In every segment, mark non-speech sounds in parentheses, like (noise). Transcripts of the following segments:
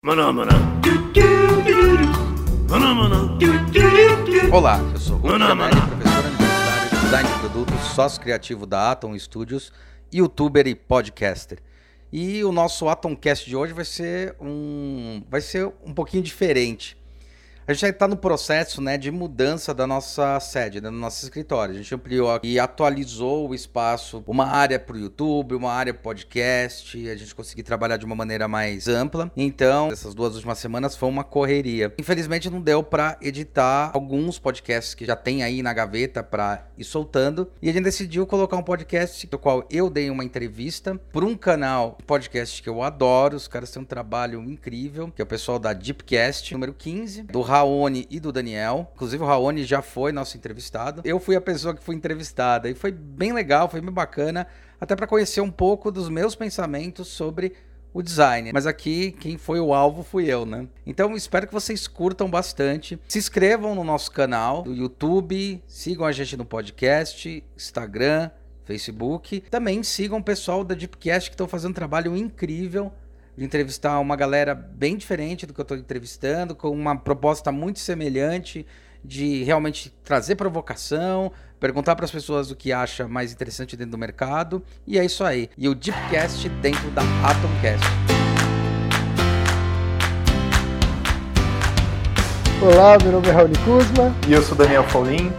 Maná, maná. Maná, maná. Olá, eu sou Rubens Maná, Janelli, maná. professor universitário de design de produtos, sócio criativo da Atom Studios, youtuber e podcaster. E o nosso Atomcast de hoje vai ser um, vai ser um pouquinho diferente. A gente está no processo né, de mudança da nossa sede, né, do nosso escritório. A gente ampliou e atualizou o espaço, uma área para o YouTube, uma área para podcast. A gente conseguiu trabalhar de uma maneira mais ampla. Então, essas duas últimas semanas foi uma correria. Infelizmente, não deu para editar alguns podcasts que já tem aí na gaveta para ir soltando. E a gente decidiu colocar um podcast do qual eu dei uma entrevista por um canal podcast que eu adoro. Os caras têm um trabalho incrível, que é o pessoal da Deepcast, número 15, do Raoni e do Daniel. Inclusive, o Raoni já foi nosso entrevistado. Eu fui a pessoa que foi entrevistada e foi bem legal, foi bem bacana, até para conhecer um pouco dos meus pensamentos sobre o design. Mas aqui quem foi o alvo fui eu, né? Então espero que vocês curtam bastante. Se inscrevam no nosso canal do YouTube, sigam a gente no podcast, Instagram, Facebook. Também sigam o pessoal da Deepcast que estão fazendo um trabalho incrível de entrevistar uma galera bem diferente do que eu estou entrevistando, com uma proposta muito semelhante de realmente trazer provocação, perguntar para as pessoas o que acha mais interessante dentro do mercado, e é isso aí. E o Deepcast dentro da Atomcast. Olá, meu nome é Raoni Kuzma E eu sou Daniel Paulin.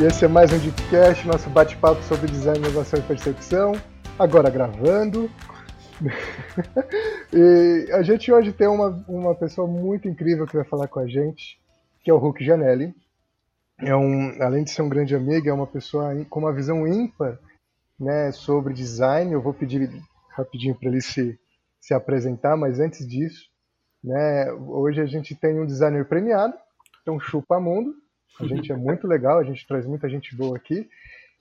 e esse é mais um Deepcast, nosso bate-papo sobre design, inovação e percepção. Agora gravando. (laughs) e a gente hoje tem uma, uma pessoa muito incrível que vai falar com a gente, que é o Hulk Janelli. É um, além de ser um grande amigo, é uma pessoa com uma visão ímpar né, sobre design. Eu vou pedir rapidinho para ele se, se apresentar, mas antes disso, né, hoje a gente tem um designer premiado, então chupa mundo. A gente é muito legal, a gente traz muita gente boa aqui.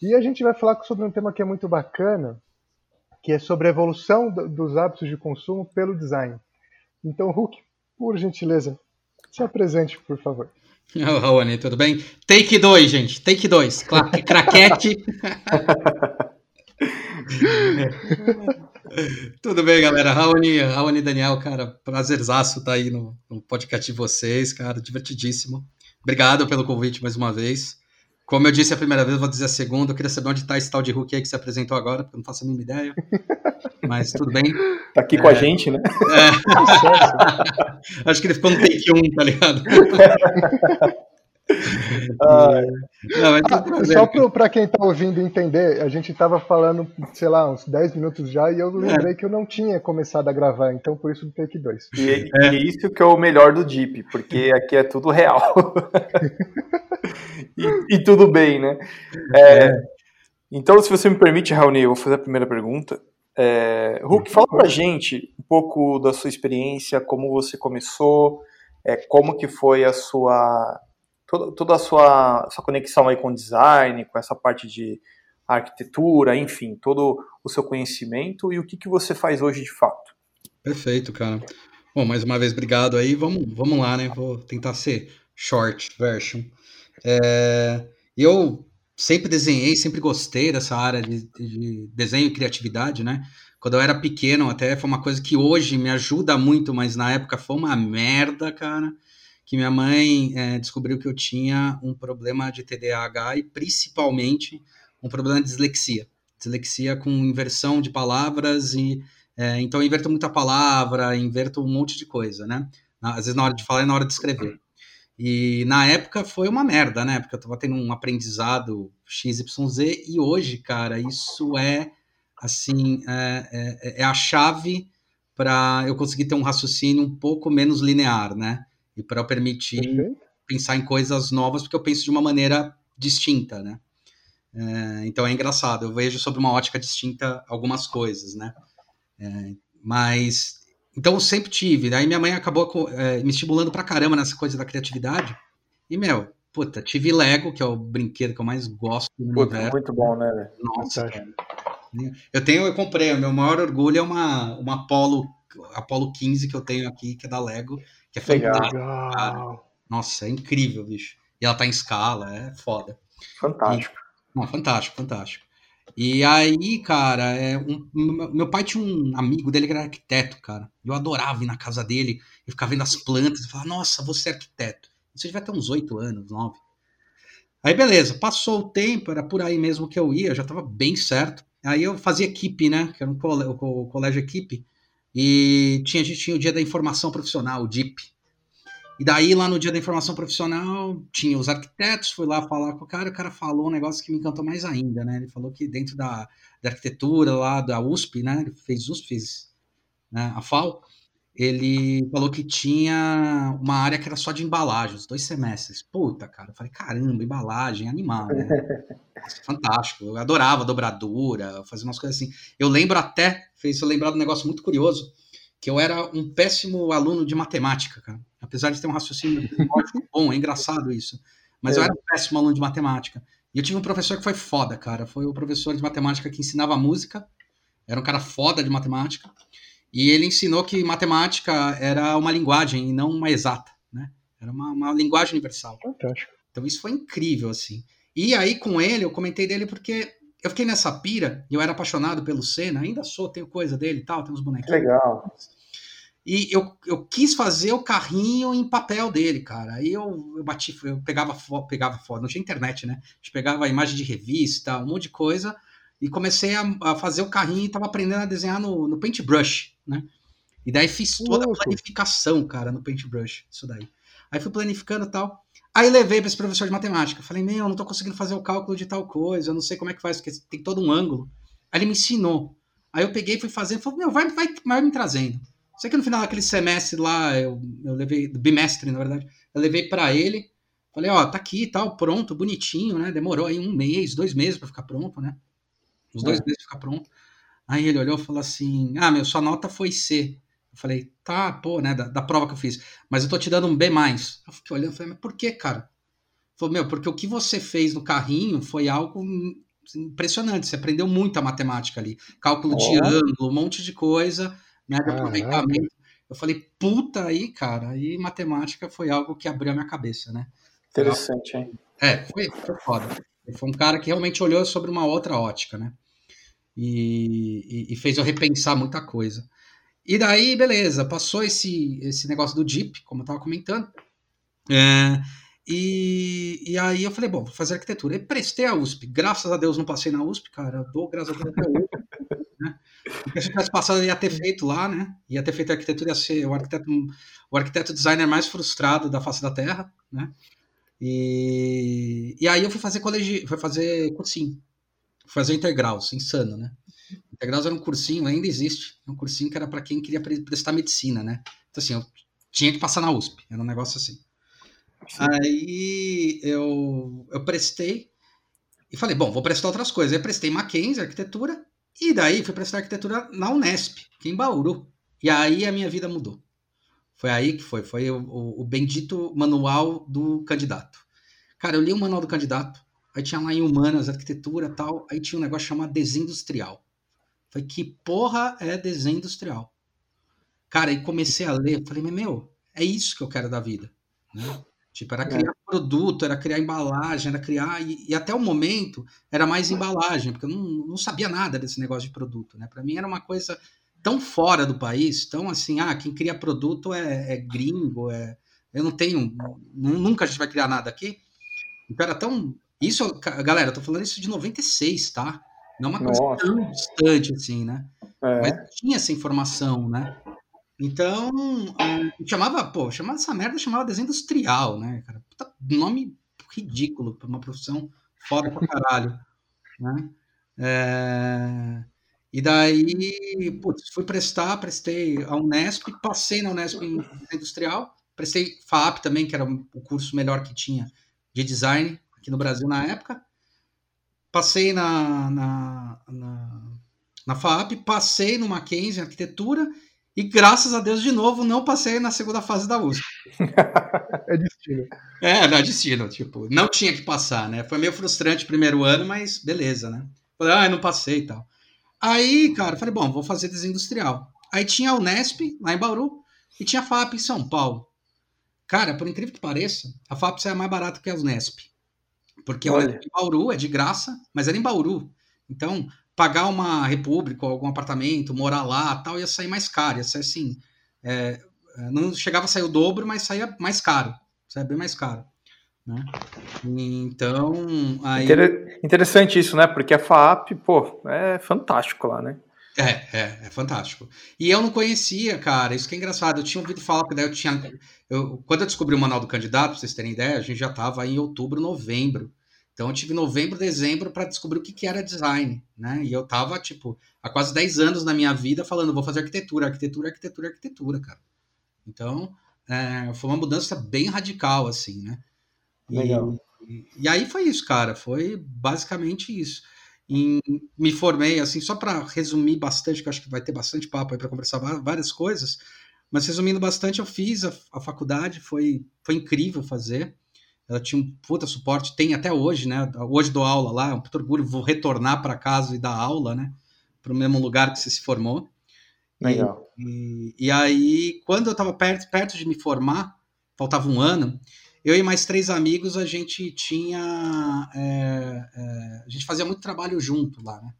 E a gente vai falar sobre um tema que é muito bacana, que é sobre a evolução do- dos hábitos de consumo pelo design. Então, Hulk, por gentileza, se apresente, por favor. Ô, Raoni, tudo bem? Take 2, gente. Take 2. Craquete. (laughs) tudo bem, galera? Raoni, Raoni Daniel, cara, prazerzaço estar aí no, no podcast de vocês, cara, divertidíssimo. Obrigado pelo convite mais uma vez. Como eu disse a primeira vez, vou dizer a segunda. Eu queria saber onde está esse tal de Hulk aí que se apresentou agora, porque eu não faço a mínima ideia. Mas tudo bem. Tá aqui com a gente, né? É. (laughs) (laughs) Acho que ele ficou no take 1, tá ligado? (laughs) (laughs) Ah, Não, tudo Ah, prazer, só para quem está ouvindo entender, a gente estava falando, sei lá, uns 10 minutos já, e eu É. lembrei que eu não tinha começado a gravar, então por isso do take 2. e, e isso que é o melhor do Deep, porque aqui é tudo real. (laughs) e, e tudo bem, né? É, Então, se você me permite, Raoni, eu vou fazer a primeira pergunta. É, Hulk, fala pra gente um pouco da sua experiência, como você começou, é, como que foi a sua toda, toda a sua, sua conexão aí com design, com essa parte de arquitetura, enfim, todo o seu conhecimento e o que, que você faz hoje de fato. Perfeito, cara. Bom, mais uma vez, obrigado aí. Vamos, vamos lá, né? Vou tentar ser short version. É, eu sempre desenhei, sempre gostei dessa área de, de desenho e criatividade, né? Quando eu era pequeno, até foi uma coisa que hoje me ajuda muito, mas na época foi uma merda, cara. Que minha mãe é, descobriu que eu tinha um problema de TDAH e principalmente um problema de dislexia. Dislexia com inversão de palavras e é, então eu inverto muita palavra, inverto um monte de coisa, né? Às vezes na hora de falar e na hora de escrever. E na época foi uma merda, né? Porque eu tava tendo um aprendizado XYZ e hoje, cara, isso é assim, é, é- é a chave para eu conseguir ter um raciocínio um pouco menos linear, né? E para eu permitir Perfeito? pensar em coisas novas, porque eu penso de uma maneira distinta, né? É, então é engraçado, eu vejo sobre uma ótica distinta algumas coisas, né? É, mas, então eu sempre tive, daí minha mãe acabou co- é, me estimulando pra caramba nessa coisa da criatividade, e meu, puta, tive Lego, que é o brinquedo que eu mais gosto no Puta, universo, muito bom, né? nossa, cara. Eu tenho, eu comprei, o meu maior orgulho é uma, uma Apollo, Apollo 15 que eu tenho aqui, que é da Lego, que é. Legal. Nossa, é incrível, bicho. E ela tá em escala, é foda. Fantástico. Não, fantástico, fantástico. E aí, cara, é um, meu pai tinha um amigo dele que era arquiteto, cara. Eu adorava ir na casa dele e ficar vendo as plantas e falar, nossa, você é arquiteto. Isso devia ter uns oito anos, nove. Aí, beleza, passou o tempo, era por aí mesmo que eu ia, já tava bem certo. Aí eu fazia equipe, né? Que era um colégio, o colégio equipe. E tinha, a gente tinha o dia da informação profissional, o DIP. E daí, lá no dia da informação profissional, tinha os arquitetos, fui lá falar com o cara, o cara falou um negócio que me encantou mais ainda, né? Ele falou que dentro da, da arquitetura lá da USP, né? Ele fez USP, fez né? a FAO, ele falou que tinha uma área que era só de embalagens, dois semestres. Puta, cara, eu falei, caramba, embalagem, animal, né? Fantástico, eu adorava dobradura, fazer umas coisas assim. Eu lembro até, fez eu lembrar de um negócio muito curioso, que eu era um péssimo aluno de matemática, cara. Apesar de ter um raciocínio (laughs) bom, é engraçado isso. Mas é. eu era um péssimo aluno de matemática. E eu tive um professor que foi foda, cara. Foi o professor de matemática que ensinava música. Era um cara foda de matemática. E ele ensinou que matemática era uma linguagem e não uma exata, né? Era uma, uma linguagem universal. Fantástico. Então isso foi incrível, assim. E aí com ele, eu comentei dele porque eu fiquei nessa pira, e eu era apaixonado pelo Senna, ainda sou, tenho coisa dele e tal, tem uns bonequinhos. Legal. E eu, eu quis fazer o carrinho em papel dele, cara. Aí eu, eu bati, eu pegava foto, pegava foto, não tinha internet, né? A gente pegava imagem de revista, um monte de coisa, e comecei a, a fazer o carrinho e tava aprendendo a desenhar no, no paintbrush, né? E daí fiz toda a planificação, cara, no paintbrush, isso daí. Aí fui planificando e tal. Aí levei para esse professor de matemática. Falei, meu, não tô conseguindo fazer o cálculo de tal coisa, eu não sei como é que faz, porque tem todo um ângulo. Aí ele me ensinou. Aí eu peguei, fui fazendo, falei, meu, vai, vai, vai me trazendo. Sei que no final daquele semestre lá, eu, eu levei, bimestre, na verdade, eu levei para ele. Falei, ó, tá aqui tal, pronto, bonitinho, né? Demorou aí um mês, dois meses para ficar pronto, né? Uns dois é. meses pra ficar pronto. Aí ele olhou e falou assim: Ah, meu, sua nota foi C. Eu falei, tá, pô, né, da, da, prova que eu fiz. Mas eu tô te dando um B+. Eu fiquei olhando e falei, mas por que, cara? Falou, meu, porque o que você fez no carrinho foi algo impressionante. Você aprendeu muito a matemática ali. Cálculo oh. de ângulo, um monte de coisa, né, de aproveitamento. Eu falei, puta aí, cara, aí matemática foi algo que abriu a minha cabeça, né? Interessante, hein? É, foi, foi foda. Foi um cara que realmente olhou sobre uma outra ótica, né? E, e, e fez eu repensar muita coisa. E daí, beleza, passou esse, esse negócio do Jeep, como eu estava comentando. É, e, e aí eu falei, bom, vou fazer arquitetura. E prestei a USP. Graças a Deus não passei na USP, cara. Dou graças a Deus até hoje. (laughs) né? Porque se tivesse passado, ia ter feito lá, né? Ia ter feito arquitetura, ia ser o arquiteto, o arquiteto designer mais frustrado da face da Terra, né? E, e aí eu fui fazer colégio, fui fazer cursinho. Fazer integral, insano, né? Integraus era um cursinho, ainda existe, um cursinho que era para quem queria prestar medicina, né? Então, assim, eu tinha que passar na USP, era um negócio assim. Sim. Aí eu, eu prestei e falei, bom, vou prestar outras coisas. Aí prestei Mackenzie, arquitetura, e daí fui prestar arquitetura na Unesp, aqui em Bauru. E aí a minha vida mudou. Foi aí que foi, foi o, o, o bendito manual do candidato. Cara, eu li o manual do candidato, aí tinha lá em humanas, arquitetura tal, aí tinha um negócio chamado desenho industrial. Foi que porra é desenho industrial? Cara, e comecei a ler, falei, meu, é isso que eu quero da vida, né? Tipo, era é. criar é. produto, era criar embalagem, era criar. E, e, até o momento era mais embalagem, porque eu não, não sabia nada desse negócio de produto, né? Para mim era uma coisa tão fora do país, tão assim, ah, quem cria produto é, é gringo, é. Eu não tenho. Nunca a gente vai criar nada aqui. Então era tão. Isso, galera, eu tô falando isso de 96, tá? Não é uma coisa Nossa. tão distante assim, né? É. Mas tinha essa informação, né? Então, é, chamava, pô, chamava essa merda, chamava desenho industrial, né, cara? Puta, nome ridículo para uma profissão foda pra caralho, né? É... E daí, putz, fui prestar, prestei a Unesp, passei na Unesp em industrial, prestei FAP também, que era o curso melhor que tinha de design aqui no Brasil na época, passei na, na, na, na FAP, passei no Mackenzie em arquitetura e graças a Deus de novo não passei na segunda fase da USP. (laughs) é destino. É, não é destino, tipo, não tinha que passar, né? Foi meio frustrante o primeiro ano, mas beleza, né? Falei, ah, não passei e tal. Aí, cara, falei, bom, vou fazer desenho industrial. Aí tinha a Unesp, lá em Bauru, e tinha a FAP em São Paulo. Cara, por incrível que pareça, a FAP é mais barata que a Unesp. Porque Olha. em Bauru é de graça, mas era em Bauru. Então, pagar uma república, algum apartamento, morar lá, tal, ia sair mais caro, ia ser assim, é, é não chegava a sair o dobro, mas saía mais caro, saia bem mais caro. Né? Então, aí... Interessante isso, né? Porque a FAP, pô, é fantástico lá, né? É, é, é fantástico. E eu não conhecia, cara, isso que é engraçado. Eu tinha ouvido falar, porque daí eu tinha. Eu, quando eu descobri o manual do candidato, pra vocês terem ideia, a gente já estava em outubro, novembro. Então eu tive novembro, dezembro para descobrir o que, que era design, né? E eu tava, tipo, há quase 10 anos na minha vida falando, vou fazer arquitetura, arquitetura, arquitetura, arquitetura, cara. Então, é, foi uma mudança bem radical, assim, né? Legal. E, e aí foi isso, cara. Foi basicamente isso. E me formei, assim, só para resumir bastante, que eu acho que vai ter bastante papo aí para conversar várias coisas, mas resumindo bastante, eu fiz a, a, faculdade, foi, foi incrível fazer. Ela tinha um puta suporte, tem até hoje, né? Hoje dou aula lá, é um puta orgulho, vou retornar para casa e dar aula, né? Para o mesmo lugar que você se formou. Legal. E, e, e aí, quando eu estava perto, perto de me formar, faltava um ano, eu e mais três amigos, a gente tinha. É, é, a gente fazia muito trabalho junto lá, né?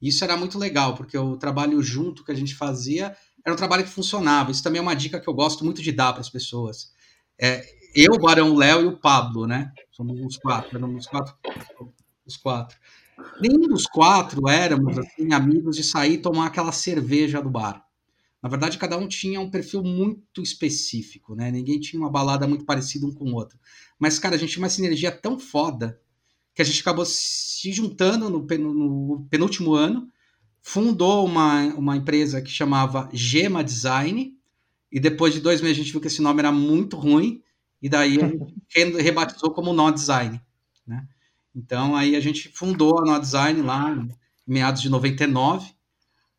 Isso era muito legal, porque o trabalho junto que a gente fazia era um trabalho que funcionava. Isso também é uma dica que eu gosto muito de dar para as pessoas. É, eu, o Barão Léo e o Pablo, né? Somos os quatro, éramos os quatro. Os quatro. Nenhum dos quatro éramos assim, amigos de sair e tomar aquela cerveja do bar. Na verdade, cada um tinha um perfil muito específico, né? Ninguém tinha uma balada muito parecida um com o outro. Mas, cara, a gente tinha uma sinergia tão foda que a gente acabou se juntando no, no penúltimo ano, fundou uma, uma empresa que chamava Gema Design, e depois de dois meses a gente viu que esse nome era muito ruim, e daí a gente (laughs) rebatizou como Nó Design, né? Então, aí a gente fundou a Nó Design lá em meados de 99,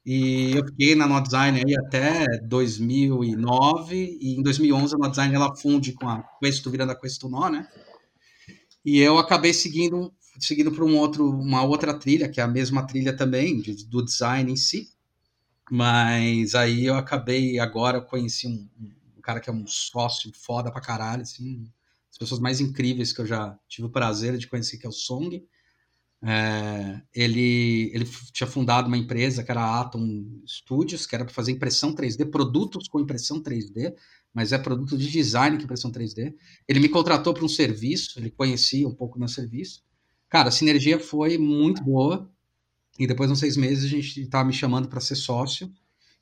e eu fiquei na No Design aí até 2009, e em 2011 a No Design ela funde com a Questo, virando a Questo Nó, né? E eu acabei seguindo seguindo para um outro, uma outra trilha, que é a mesma trilha também, de, do design em si. Mas aí eu acabei, agora conheci um, um, cara que é um sócio foda pra caralho, assim, as pessoas mais incríveis que eu já tive o prazer de conhecer, que é o Song. É, ele, ele tinha fundado uma empresa que era a Atom Studios, que era para fazer impressão 3D, produtos com impressão 3D, mas é produto de design com impressão 3D. Ele me contratou para um serviço, ele conhecia um pouco meu serviço. Cara, a sinergia foi muito boa. E depois, uns seis meses, a gente estava me chamando para ser sócio.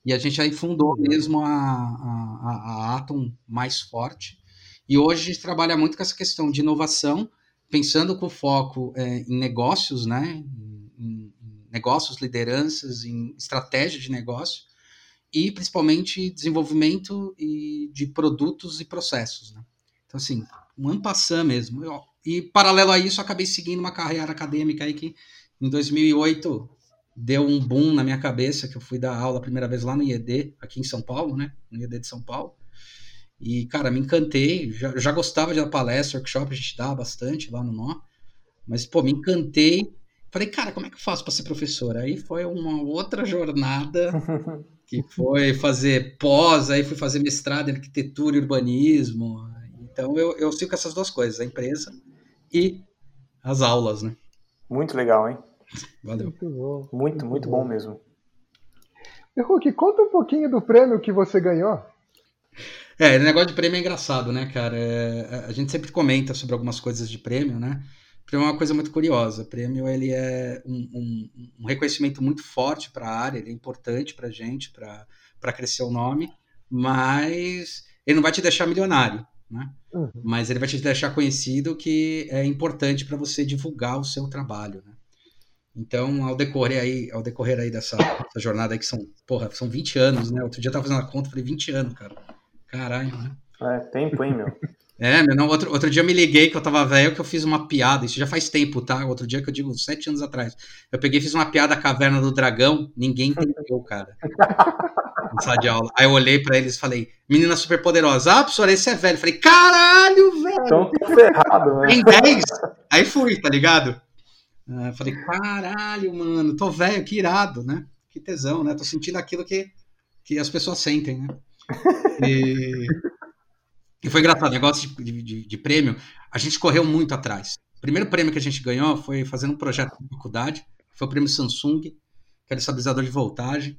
E a gente aí fundou mesmo a, a, a Atom mais forte. E hoje a gente trabalha muito com essa questão de inovação pensando com foco é, em negócios, né? Em, em, negócios, lideranças, em estratégia de negócio e principalmente desenvolvimento e de produtos e processos, né? Então, assim, um ano passando mesmo. Eu, e paralelo a isso, acabei seguindo uma carreira acadêmica aí que em 2008 deu um boom na minha cabeça, que eu fui dar aula a primeira vez lá no IED, aqui em São Paulo, né? No IED de São Paulo. E, cara, me encantei. Já, já gostava de dar palestra, workshop, a gente dá bastante lá no Nó. Mas, pô, me encantei. Falei, cara, como é que eu faço para ser professor? Aí foi uma outra jornada, (laughs) que foi fazer pós, aí fui fazer mestrado em arquitetura e urbanismo. Então eu, eu sigo com essas duas coisas, a empresa e as aulas, né? Muito legal, hein? Valeu. Muito bom. Muito, muito, muito bom. bom mesmo. E Hulk, conta um pouquinho do prêmio que você ganhou. É, o negócio de prêmio é engraçado, né, cara? É, a gente sempre comenta sobre algumas coisas de prêmio, né? Prêmio é uma coisa muito curiosa. Prêmio ele é um, um, um reconhecimento muito forte para a área, ele é importante para a gente, para crescer o nome, mas ele não vai te deixar milionário, né? Uhum. Mas ele vai te deixar conhecido que é importante para você divulgar o seu trabalho, né? Então, ao decorrer aí, ao decorrer aí dessa, dessa jornada aí, que são, porra, são 20 anos, né? Outro dia eu tava fazendo a conta, falei 20 anos, cara. Caralho, né? É, tempo, hein, meu? É, meu, não, outro, outro dia eu me liguei que eu tava velho que eu fiz uma piada, isso já faz tempo, tá? Outro dia que eu digo, sete anos atrás. Eu peguei e fiz uma piada Caverna do Dragão, ninguém entendeu, cara. (laughs) sala de aula. Aí eu olhei pra eles e falei, menina super poderosa. Ah, professor, esse é velho. Eu falei, caralho, velho. Então tô ferrado, né? Tem 10. Aí fui, tá ligado? Uh, falei, caralho, mano, tô velho, que irado, né? Que tesão, né? Tô sentindo aquilo que, que as pessoas sentem, né? E, e foi engraçado, negócio de, de, de, prêmio, a gente correu muito atrás. O primeiro prêmio que a gente ganhou foi fazendo um projeto de faculdade, foi o prêmio Samsung, que era estabilizador de voltagem.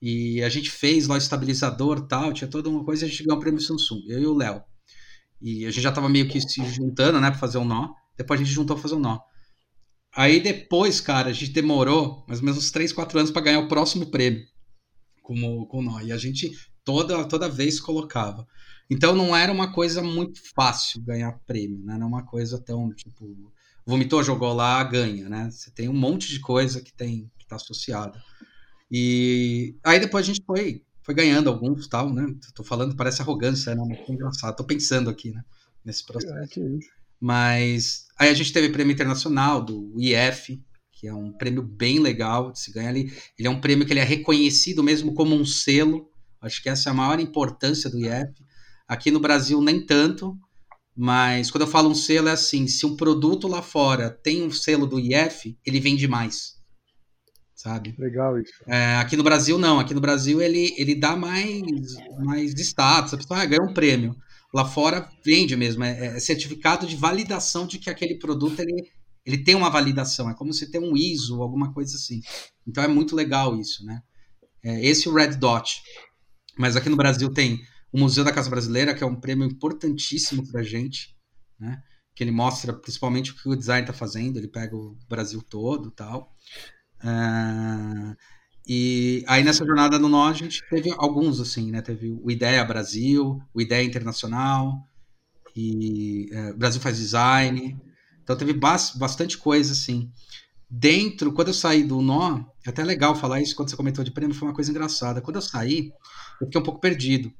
E a gente fez lá o estabilizador tal, tinha toda uma coisa, a gente ganhou o prêmio Samsung, eu e o Léo. E a gente já tava meio que se juntando, né, pra fazer um nó. Depois a gente juntou pra fazer um nó. Aí depois, cara, a gente demorou mais ou menos uns 3, 4 anos para ganhar o próximo prêmio com, com o nó. E a gente toda, toda vez colocava. Então não era uma coisa muito fácil ganhar prêmio, né? Não é uma coisa tão, tipo, vomitou, jogou lá, ganha, né? Você tem um monte de coisa que tem que tá associada. E aí depois a gente foi, foi ganhando alguns tal, né? Tô falando, parece arrogância, né? Mas é engraçado. Tô pensando aqui, né? Nesse processo. É. Mas aí a gente teve prêmio internacional do IF, que é um prêmio bem legal se ganhar ali. Ele é um prêmio que ele é reconhecido mesmo como um selo. Acho que essa é a maior importância do IF. Aqui no Brasil nem tanto, mas quando eu falo um selo é assim, se um produto lá fora tem um selo do IF, ele vende mais sabe? Legal isso. É, aqui no Brasil não, aqui no Brasil ele, ele dá mais, mais status, a pessoa ah, ganha um prêmio. Lá fora vende mesmo, é, é, certificado de validação de que aquele produto ele, ele tem uma validação, é como se tem um ISO, alguma coisa assim. Então é muito legal isso, né? É, esse é o Red Dot. Mas aqui no Brasil tem o Museu da Casa Brasileira, que é um prêmio importantíssimo para a gente, né? Que ele mostra principalmente o que o design está fazendo, ele pega o Brasil todo tal. Uh, e aí nessa jornada no Nó a gente teve alguns assim, né? Teve o Ideia Brasil, o Ideia Internacional, e uh, Brasil faz design. Então teve bastante coisa assim. Dentro, quando eu saí do Nó, é até legal falar isso quando você comentou de prêmio, foi uma coisa engraçada. Quando eu saí, eu fiquei um pouco perdido.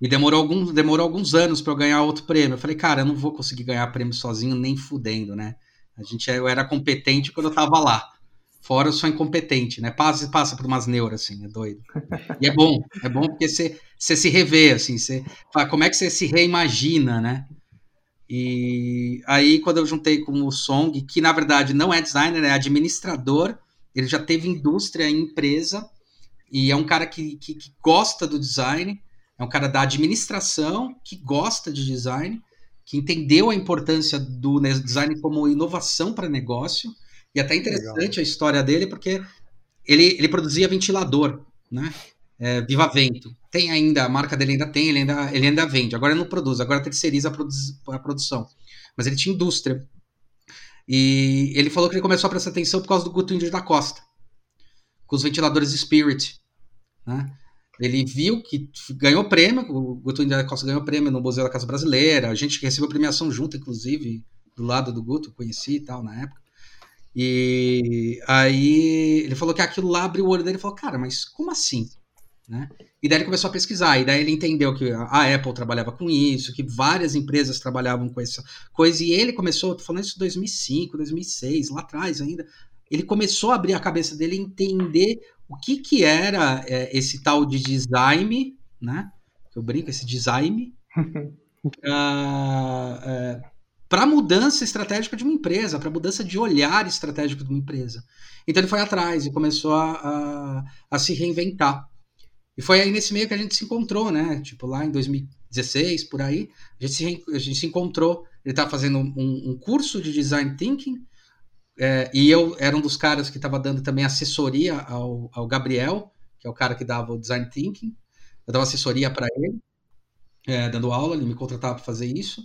E demorou alguns, demorou alguns anos para eu ganhar outro prêmio. Eu falei, cara, eu não vou conseguir ganhar prêmio sozinho nem fudendo, né? A gente, eu era competente quando eu tava lá. Fora eu sou incompetente, né? Passa, passa por umas neuras, assim, é doido. E é bom, é bom porque você, você se revê, assim, você fala, como é que você se reimagina, né? E aí, quando eu juntei com o Song, que na verdade não é designer, é administrador, ele já teve indústria em empresa, e é um cara que, que, que gosta do design, é um cara da administração, que gosta de design, que entendeu a importância do design como inovação para negócio, e até interessante Legal. a história dele, porque ele, ele produzia ventilador, né? É, Viva Vento. Tem ainda, a marca dele ainda tem, ele ainda, ele ainda vende. Agora não produz, agora terceiriza a, a produção. Mas ele tinha indústria. E ele falou que ele começou a prestar atenção por causa do Guto Índio da Costa, com os ventiladores Spirit. Né? Ele viu que ganhou prêmio, o Guto Índio da Costa ganhou prêmio no Museu da Casa Brasileira, a gente recebeu premiação junto, inclusive, do lado do Guto, conheci e tal na época. E aí ele falou que aquilo lá abriu o olho dele e falou, cara, mas como assim? Né? E daí ele começou a pesquisar, e daí ele entendeu que a Apple trabalhava com isso, que várias empresas trabalhavam com essa coisa, e ele começou, tô falando isso em 2005, 2006, lá atrás ainda, ele começou a abrir a cabeça dele e entender o que que era é, esse tal de design, né? Eu brinco, esse design, (laughs) uh, uh, para mudança estratégica de uma empresa, para mudança de olhar estratégico de uma empresa. Então ele foi atrás e começou a, a, a, se reinventar. E foi aí nesse meio que a gente se encontrou, né? Tipo, lá em 2016, por aí, a gente se, a gente se encontrou. Ele estava fazendo um, um, curso de design thinking, é, e eu era um dos caras que estava dando também assessoria ao, ao Gabriel, que é o cara que dava o design thinking. Eu dava assessoria para ele, é, dando aula, ele me contratava para fazer isso.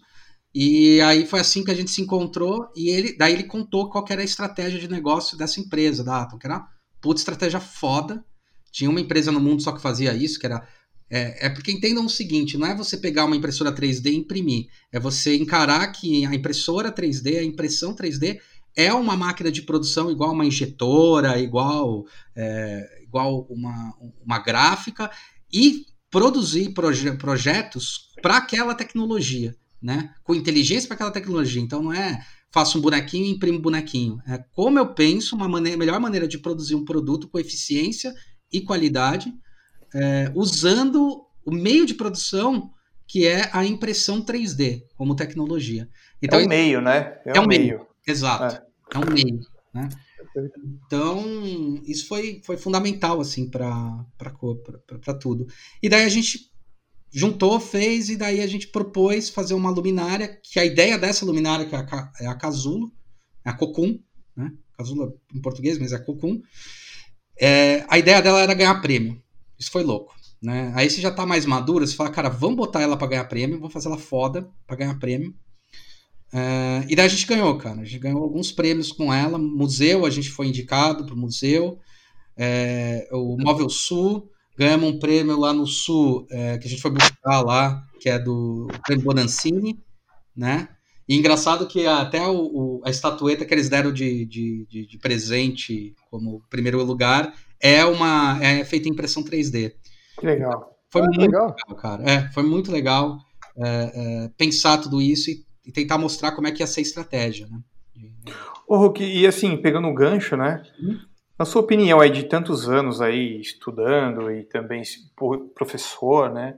E aí foi assim que a gente se encontrou e ele, daí ele contou qual era a estratégia de negócio dessa empresa, da Atom, que era uma puta estratégia foda. Tinha uma empresa no mundo só que fazia isso, que era é, é, porque entendam o seguinte: não é você pegar uma impressora 3D e imprimir, é você encarar que a impressora 3D, a impressão 3D, é uma máquina de produção igual uma injetora, igual, é, igual uma, uma gráfica, e produzir proje projetos para aquela tecnologia né? Com inteligência para aquela tecnologia. Então não é faço um bonequinho e imprimo um bonequinho. É como eu penso uma maneira, melhor maneira de produzir um produto com eficiência e qualidade, é, usando o meio de produção que é a impressão 3D como tecnologia. Então, é um meio, né? É, é um meio. meio. Exato. É. é um meio, né? Então, isso foi, foi fundamental, assim, para tudo. E daí a gente juntou, fez, e daí a gente propôs fazer uma luminária, que a ideia dessa luminária, que é a, é a Casulo, é a Cocum, né? Casula em português, mas é Cocum. É, a ideia dela era ganhar prêmio. Isso foi louco. Né? Aí você já tá mais maduro, você fala, cara, vamos botar ela para ganhar prêmio, vamos fazer ela foda para ganhar prêmio. É, e daí a gente ganhou, cara. A gente ganhou alguns prêmios com ela. Museu, a gente foi indicado pro museu. É, o Móvel Sul, ganhamos um prêmio lá no Sul, é, que a gente foi buscar lá, que é do Prêmio Bonancini, né? E engraçado que até o, o, a estatueta que eles deram de, de, de, de, presente como primeiro lugar é uma é feita em impressão 3D. Que legal. Foi ah, muito legal. legal. cara. É, foi muito legal é, é, pensar tudo isso e, e, tentar mostrar como é que ia ser a estratégia, né? Ô, Hulk, e assim, pegando o gancho, né? Hum? Na sua opinião aí de tantos anos aí estudando e também professor, né?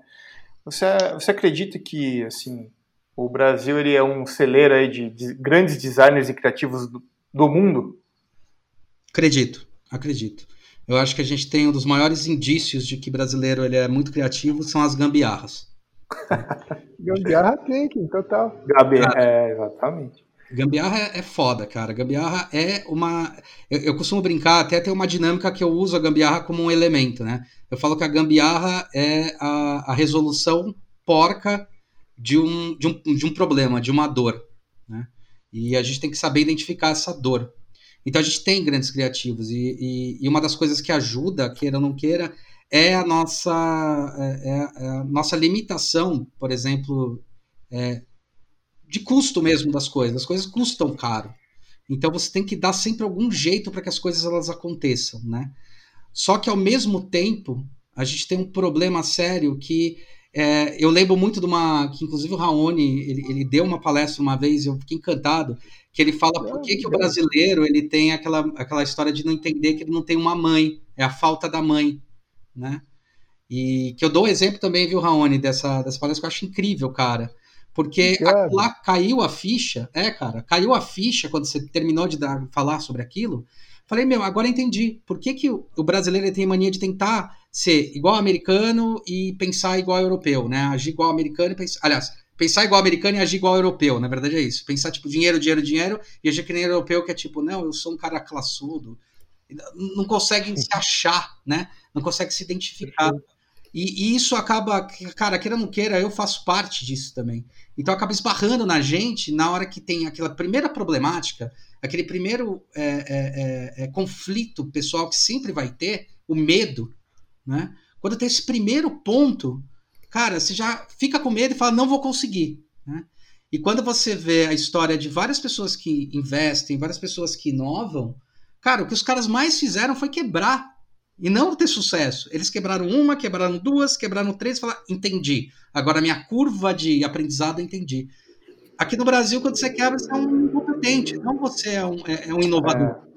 Você, você acredita que assim o Brasil ele é um celeiro aí de, de grandes designers e criativos do, do, mundo? Acredito, acredito. Eu acho que a gente tem um dos maiores indícios de que brasileiro ele é muito criativo são as gambiarras. (laughs) gambiarra tem, total. Gambiarra, é, exatamente. Gambiarra é, é foda, cara. Gambiarra é uma. Eu, eu, costumo brincar, até tem uma dinâmica que eu uso a gambiarra como um elemento, né? Eu falo que a gambiarra é a, a resolução porca de um, de um, de um problema, de uma dor. Né? E a gente tem que saber identificar essa dor. Então a gente tem grandes criativos, e, e, e uma das coisas que ajuda, queira ou não queira, é a nossa, é, é, é a nossa limitação, por exemplo, é, de custo mesmo das coisas. As coisas custam caro. Então você tem que dar sempre algum jeito para que as coisas elas aconteçam, né? Só que ao mesmo tempo, a gente tem um problema sério que é, eu lembro muito de uma. que inclusive o Raoni ele, ele deu uma palestra uma vez, eu fiquei encantado, que ele fala por que, que o brasileiro ele tem aquela, aquela história de não entender que ele não tem uma mãe, é a falta da mãe, né? E que eu dou o exemplo também, viu, Raoni, dessa, dessa palestra que eu acho incrível, cara. Porque lá caiu a ficha, é, cara, caiu a ficha quando você terminou de dar, falar sobre aquilo. Falei, meu, agora entendi. Por que, que o, o brasileiro tem mania de tentar ser igual americano e pensar igual europeu, né? Agir igual americano e pensar. Aliás, pensar igual americano e agir igual europeu, na verdade é isso. Pensar, tipo, dinheiro, dinheiro, dinheiro, e agir que nem europeu, que é tipo, não, eu sou um cara classudo. Não conseguem se achar, né? Não consegue se identificar. E, e, isso acaba, cara, queira ou não queira, eu faço parte disso também. Então acaba esbarrando na gente na hora que tem aquela primeira problemática, aquele primeiro é, é, é, é conflito pessoal que sempre vai ter, o medo, né? Quando tem esse primeiro ponto, cara, você já fica com medo e fala, não vou conseguir. Né? E quando você vê a história de várias pessoas que investem, várias pessoas que inovam, cara, o que os caras mais fizeram foi quebrar e não ter sucesso. Eles quebraram uma, quebraram duas, quebraram três, falaram, entendi. Agora minha curva de aprendizado entendi. Aqui no Brasil, quando você quebra, você é um incompetente, não você é um, é, é um inovador.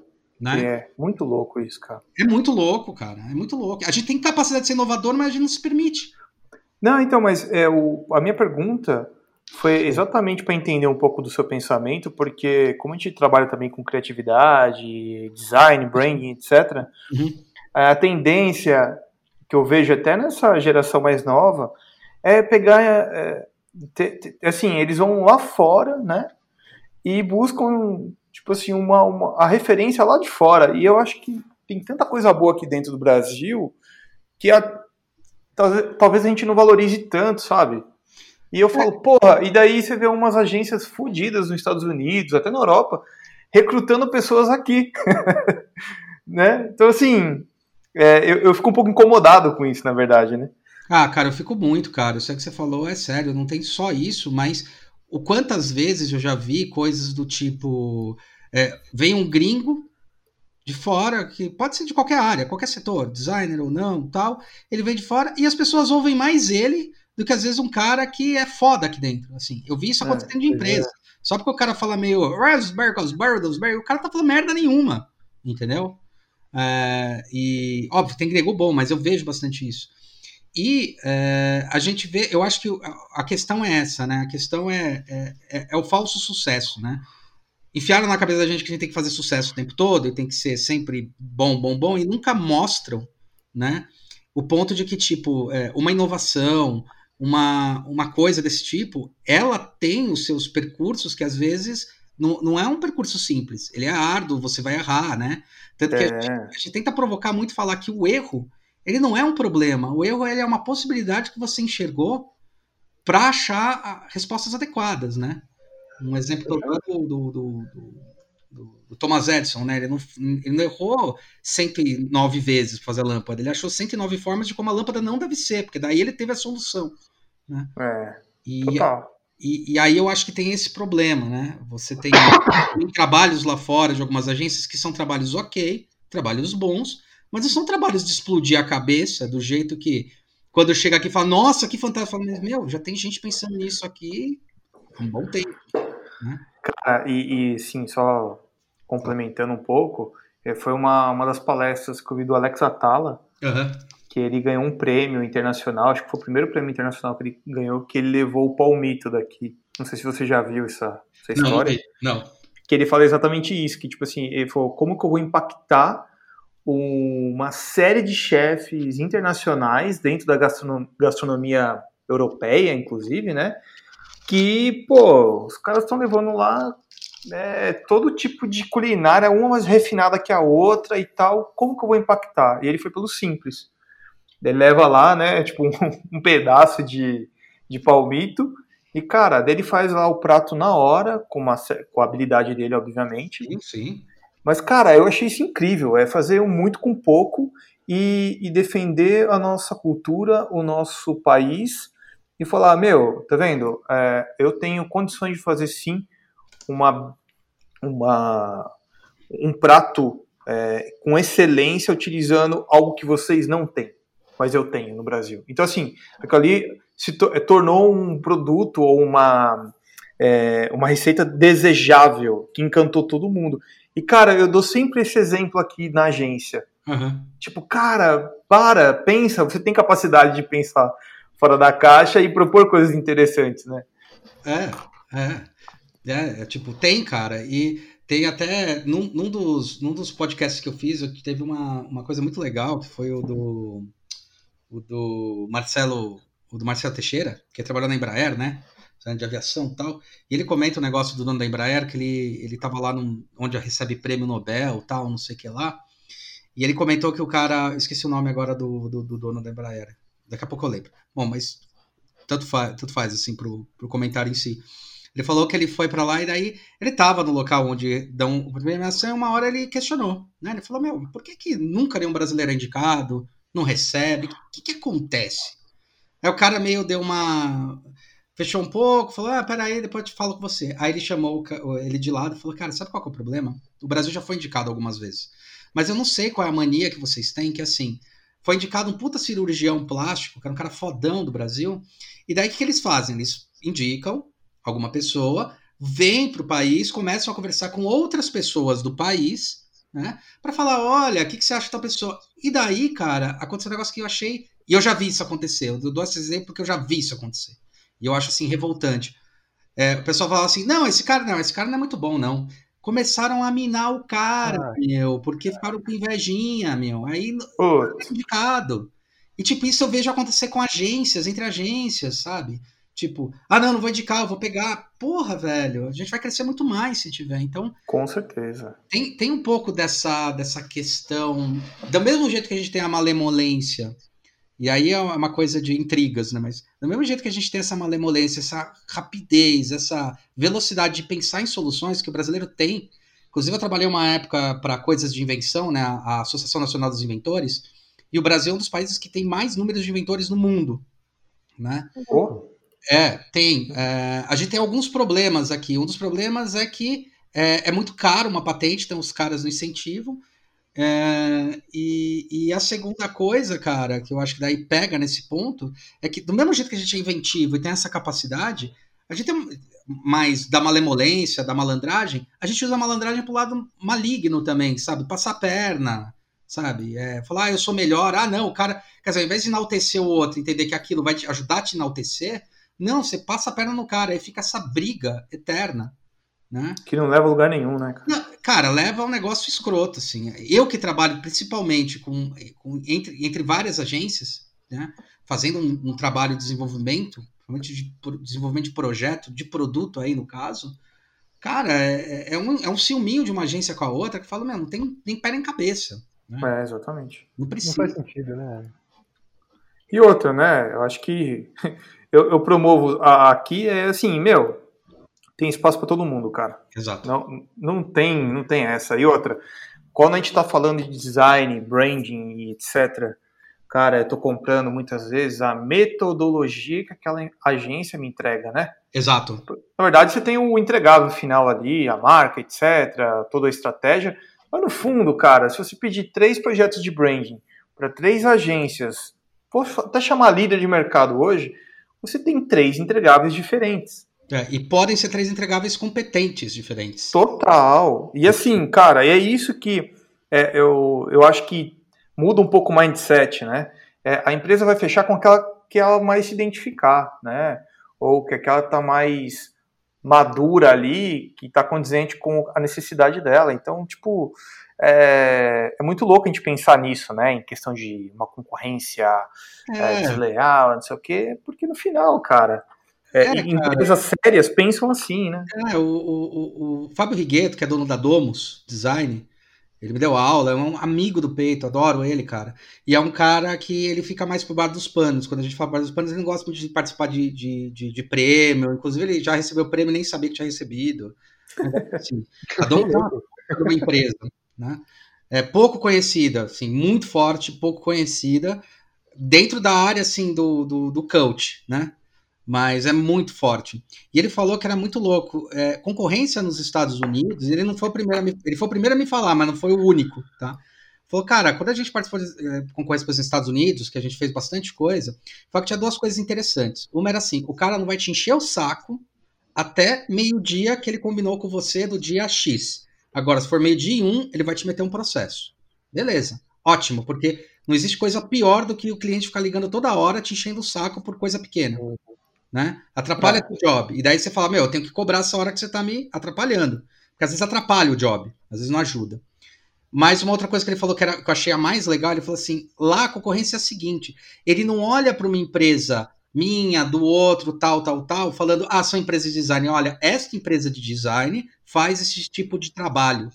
É. Né? É muito louco isso, cara. É muito louco, cara. É muito louco. A gente tem capacidade de ser inovador, mas a gente não se permite. Não, então, mas é, o, a minha pergunta foi exatamente para entender um pouco do seu pensamento, porque como a gente trabalha também com criatividade, design, branding, etc., uhum. a tendência que eu vejo até nessa geração mais nova é pegar, é, assim, eles vão lá fora, né, e buscam tipo assim, uma, uma, a referência lá de fora. E eu acho que tem tanta coisa boa aqui dentro do Brasil que a, talvez a gente não valorize tanto, sabe? E eu falo, porra, e daí você vê umas agências fodidas nos Estados Unidos, até na Europa, recrutando pessoas aqui. (laughs) né? Então, assim, é, eu, eu fico um pouco incomodado com isso, na verdade, né? Ah, cara, eu fico muito, cara. Isso é que você falou é sério, não tem só isso, mas o quantas vezes eu já vi coisas do tipo é, vem um gringo de fora que pode ser de qualquer área, qualquer setor, designer ou não, tal, ele vem de fora e as pessoas ouvem mais ele do que às vezes um cara que é foda aqui dentro, assim. Eu vi isso é, acontecendo é, de empresa. É. Só porque o cara fala meio Raspberry, Raspberry, o cara tá falando merda nenhuma, entendeu? É, e óbvio, tem grego bom, mas eu vejo bastante isso. E é, a gente vê, eu acho que a questão é essa, né? A questão é, é, é, é, o falso sucesso, né? Enfiaram na cabeça da gente que a gente tem que fazer sucesso o tempo todo e tem que ser sempre bom, bom, bom, e nunca mostram, né? O ponto de que, tipo, é, uma inovação, uma, uma coisa desse tipo, ela tem os seus percursos que às vezes não, não é um percurso simples. Ele é árduo, você vai errar, né? Tanto que é. a, gente, a, gente, tenta provocar muito falar que o erro, ele não é um problema. O erro ele é uma possibilidade que você enxergou para achar respostas adequadas, né? Um exemplo do, do, do, do, do Thomas Edison, né? Ele não, ele não errou 109 vezes para fazer a lâmpada, ele achou 109 formas de como a lâmpada não deve ser, porque daí ele teve a solução. Né? É, e, total. E, e, aí eu acho que tem esse problema, né? Você tem, (coughs) tem, trabalhos lá fora de algumas agências que são trabalhos ok, trabalhos bons, mas não são trabalhos de explodir a cabeça do jeito que quando chega aqui e fala, nossa, que fantástico, meu, já tem gente pensando nisso aqui há um bom tempo. Né? Cara, e, e sim, só complementando um pouco, eh, foi uma, uma das palestras que eu vi do Alex Atala, uhum que ele ganhou um prêmio internacional, acho que foi o primeiro prêmio internacional que ele ganhou, que ele levou o palmito daqui. Não sei se você já viu essa, essa história. Não, não. Que ele fala exatamente isso, que tipo assim, ele falou, como que eu vou impactar uma série de chefes internacionais dentro da gastronomia europeia, inclusive, né? Que, pô, os caras estão levando lá é, todo tipo de culinária, uma mais refinada que a outra e tal. Como que eu vou impactar? E ele foi pelo simples. Ele leva lá, né, tipo, um, (laughs) um pedaço de, de palmito. E, cara, dele faz lá o prato na hora, com, uma, com a habilidade dele, obviamente. Sim, sim. Mas, cara, eu achei isso incrível. É fazer muito com pouco e, e defender a nossa cultura, o nosso país. E falar, meu, tá vendo? É, eu tenho condições de fazer, sim, uma, uma, um prato é, com excelência, utilizando algo que vocês não têm mas eu tenho no Brasil. Então, assim, aquilo ali se to eh, tornou um produto ou uma, é, uma receita desejável que encantou todo mundo. E, cara, eu dou sempre esse exemplo aqui na agência. Uhum. Tipo, cara, para, pensa, você tem capacidade de pensar fora da caixa e propor coisas interessantes, né? É, é. É, é tipo, tem, cara. E tem até, num, num, dos, num dos podcasts que eu fiz, eu teve uma, uma coisa muito legal, que foi o do o do Marcelo, o do Marcelo Teixeira, que trabalhou na Embraer, né? De aviação e tal. E ele comenta o um negócio do dono da Embraer, que ele, ele tava lá num, onde recebe prêmio Nobel tal, não sei o que lá. E ele comentou que o cara. Esqueci o nome agora do, do, do dono da Embraer. Daqui a pouco eu lembro. Bom, mas tanto faz, tanto faz assim, pro, pro comentário em si. Ele falou que ele foi para lá e daí ele tava no local onde dão a premiação e uma hora ele questionou, né? Ele falou, meu, por que que nunca nenhum brasileiro é indicado? não recebe. O que, que acontece? Aí o cara meio deu uma. Fechou um pouco, falou: Ah, peraí, depois eu te falo com você. Aí ele chamou ele de lado e falou: Cara, sabe qual é o problema? O Brasil já foi indicado algumas vezes. Mas eu não sei qual é a mania que vocês têm, que assim, foi indicado um puta cirurgião plástico, que era um cara fodão do Brasil. E daí o que, que eles fazem? Eles indicam alguma pessoa, vêm para o país, começam a conversar com outras pessoas do país né? Para falar, olha, o que, que você acha da pessoa? E daí, cara, aconteceu um negócio que eu achei. E eu já vi isso acontecer. Eu dou esse exemplo porque eu já vi isso acontecer. E eu acho assim, revoltante. É, o pessoal fala assim: não, esse cara não, esse cara não é muito bom, não. Começaram a minar o cara, Ai. meu, porque ficaram com invejinha, meu. Aí é complicado. E tipo, isso eu vejo acontecer com agências, entre agências, sabe? Tipo, ah, não, não vou indicar, eu vou pegar. Porra, velho, a gente vai crescer muito mais se tiver. Então. Com certeza. Tem, tem um pouco dessa, dessa questão. Do mesmo jeito que a gente tem a malemolência. E aí é uma coisa de intrigas, né? Mas do mesmo jeito que a gente tem essa malemolência, essa rapidez, essa velocidade de pensar em soluções que o brasileiro tem. Inclusive, eu trabalhei uma época para coisas de invenção, né? A Associação Nacional dos Inventores. E o Brasil é um dos países que tem mais números de inventores no mundo. Né? Oh. É, tem. É, a gente tem alguns problemas aqui. Um dos problemas é que é, é muito caro uma patente, então os caras não incentivam. É, e, e, a segunda coisa, cara, que eu acho que daí pega nesse ponto, é que do mesmo jeito que a gente é inventivo e tem essa capacidade, a gente tem mais da malemolência, da malandragem, a gente usa a malandragem pro lado maligno também, sabe? Passar a perna, sabe? É, falar, ah, eu sou melhor, ah, não, o cara. Quer dizer, ao invés de enaltecer o outro, entender que aquilo vai te ajudar a te enaltecer, não, você passa a perna no cara, aí fica essa briga eterna. Né? Que não leva a lugar nenhum, né? Cara, não, cara leva a um negócio escroto, assim. Eu que trabalho principalmente com, com entre, entre várias agências, né? fazendo um, um trabalho de desenvolvimento, de desenvolvimento de projeto, de produto aí no caso, cara, é, é, um, é um ciúminho de uma agência com a outra que fala, meu, não tem nem pé nem cabeça. Né? É, exatamente. Não precisa. Não faz sentido, né? E outra, né? Eu acho que (laughs) eu, eu promovo a, aqui é assim, meu, tem espaço para todo mundo, cara. Exato. Não, não tem, não tem essa. E outra, quando a gente está falando de design, branding e etc, cara, eu tô comprando muitas vezes a metodologia que aquela agência me entrega, né? Exato. Na verdade, você tem o entregável final ali, a marca, etc, toda a estratégia. Mas no fundo, cara, se você pedir três projetos de branding para três agências, posso até chamar líder de mercado hoje, você tem três entregáveis diferentes. É, e podem ser três entregáveis competentes diferentes. Total. E assim, cara, é isso que é, eu, eu acho que muda um pouco o mindset, né? É, a empresa vai fechar com aquela que ela mais se identificar, né? Ou que aquela está mais madura ali, que está condizente com a necessidade dela. Então, tipo, é, é, muito louco a gente pensar nisso, né? Em questão de uma concorrência é. É, desleal, não sei o quê, porque no final, cara, é, é, empresas sérias pensam assim, né? É, o, o, o, Fábio Rigueto, que é dono da Domus Design, ele me deu aula, é um amigo do peito, adoro ele, cara. E é um cara que ele fica mais por baixo dos panos. Quando a gente fala baixo dos panos, ele não gosta muito de participar de, de, de, de prêmio. Inclusive, ele já recebeu prêmio nem sabia que tinha recebido. Assim, a Domus é uma empresa, né? É pouco conhecida, assim, muito forte, pouco conhecida, dentro da área, assim, do, do, do coach, né? Mas é muito forte. E ele falou que era muito louco. É, concorrência nos Estados Unidos, ele não foi o primeiro a me, ele foi o primeiro a me falar, mas não foi o único, tá? Falou, cara, quando a gente participou de é, concorrência para os Estados Unidos, que a gente fez bastante coisa, falou que tinha duas coisas interessantes. Uma era assim, o cara não vai te encher o saco até meio-dia que ele combinou com você do dia X. Agora, se for meio-dia e um, ele vai te meter um processo. Beleza, ótimo, porque não existe coisa pior do que o cliente ficar ligando toda hora te enchendo o saco por coisa pequena né? Atrapalha o job. E daí você fala, meu, eu tenho que cobrar essa hora que você está me atrapalhando. Porque às vezes atrapalha o job, às vezes não ajuda. Mas uma outra coisa que ele falou que, era, que eu achei a mais legal, ele falou assim: lá a concorrência é a seguinte: ele não olha para uma empresa minha, do outro, tal, tal, tal, falando, ah, são empresas de design. Olha, esta empresa de design faz esse tipo de trabalho.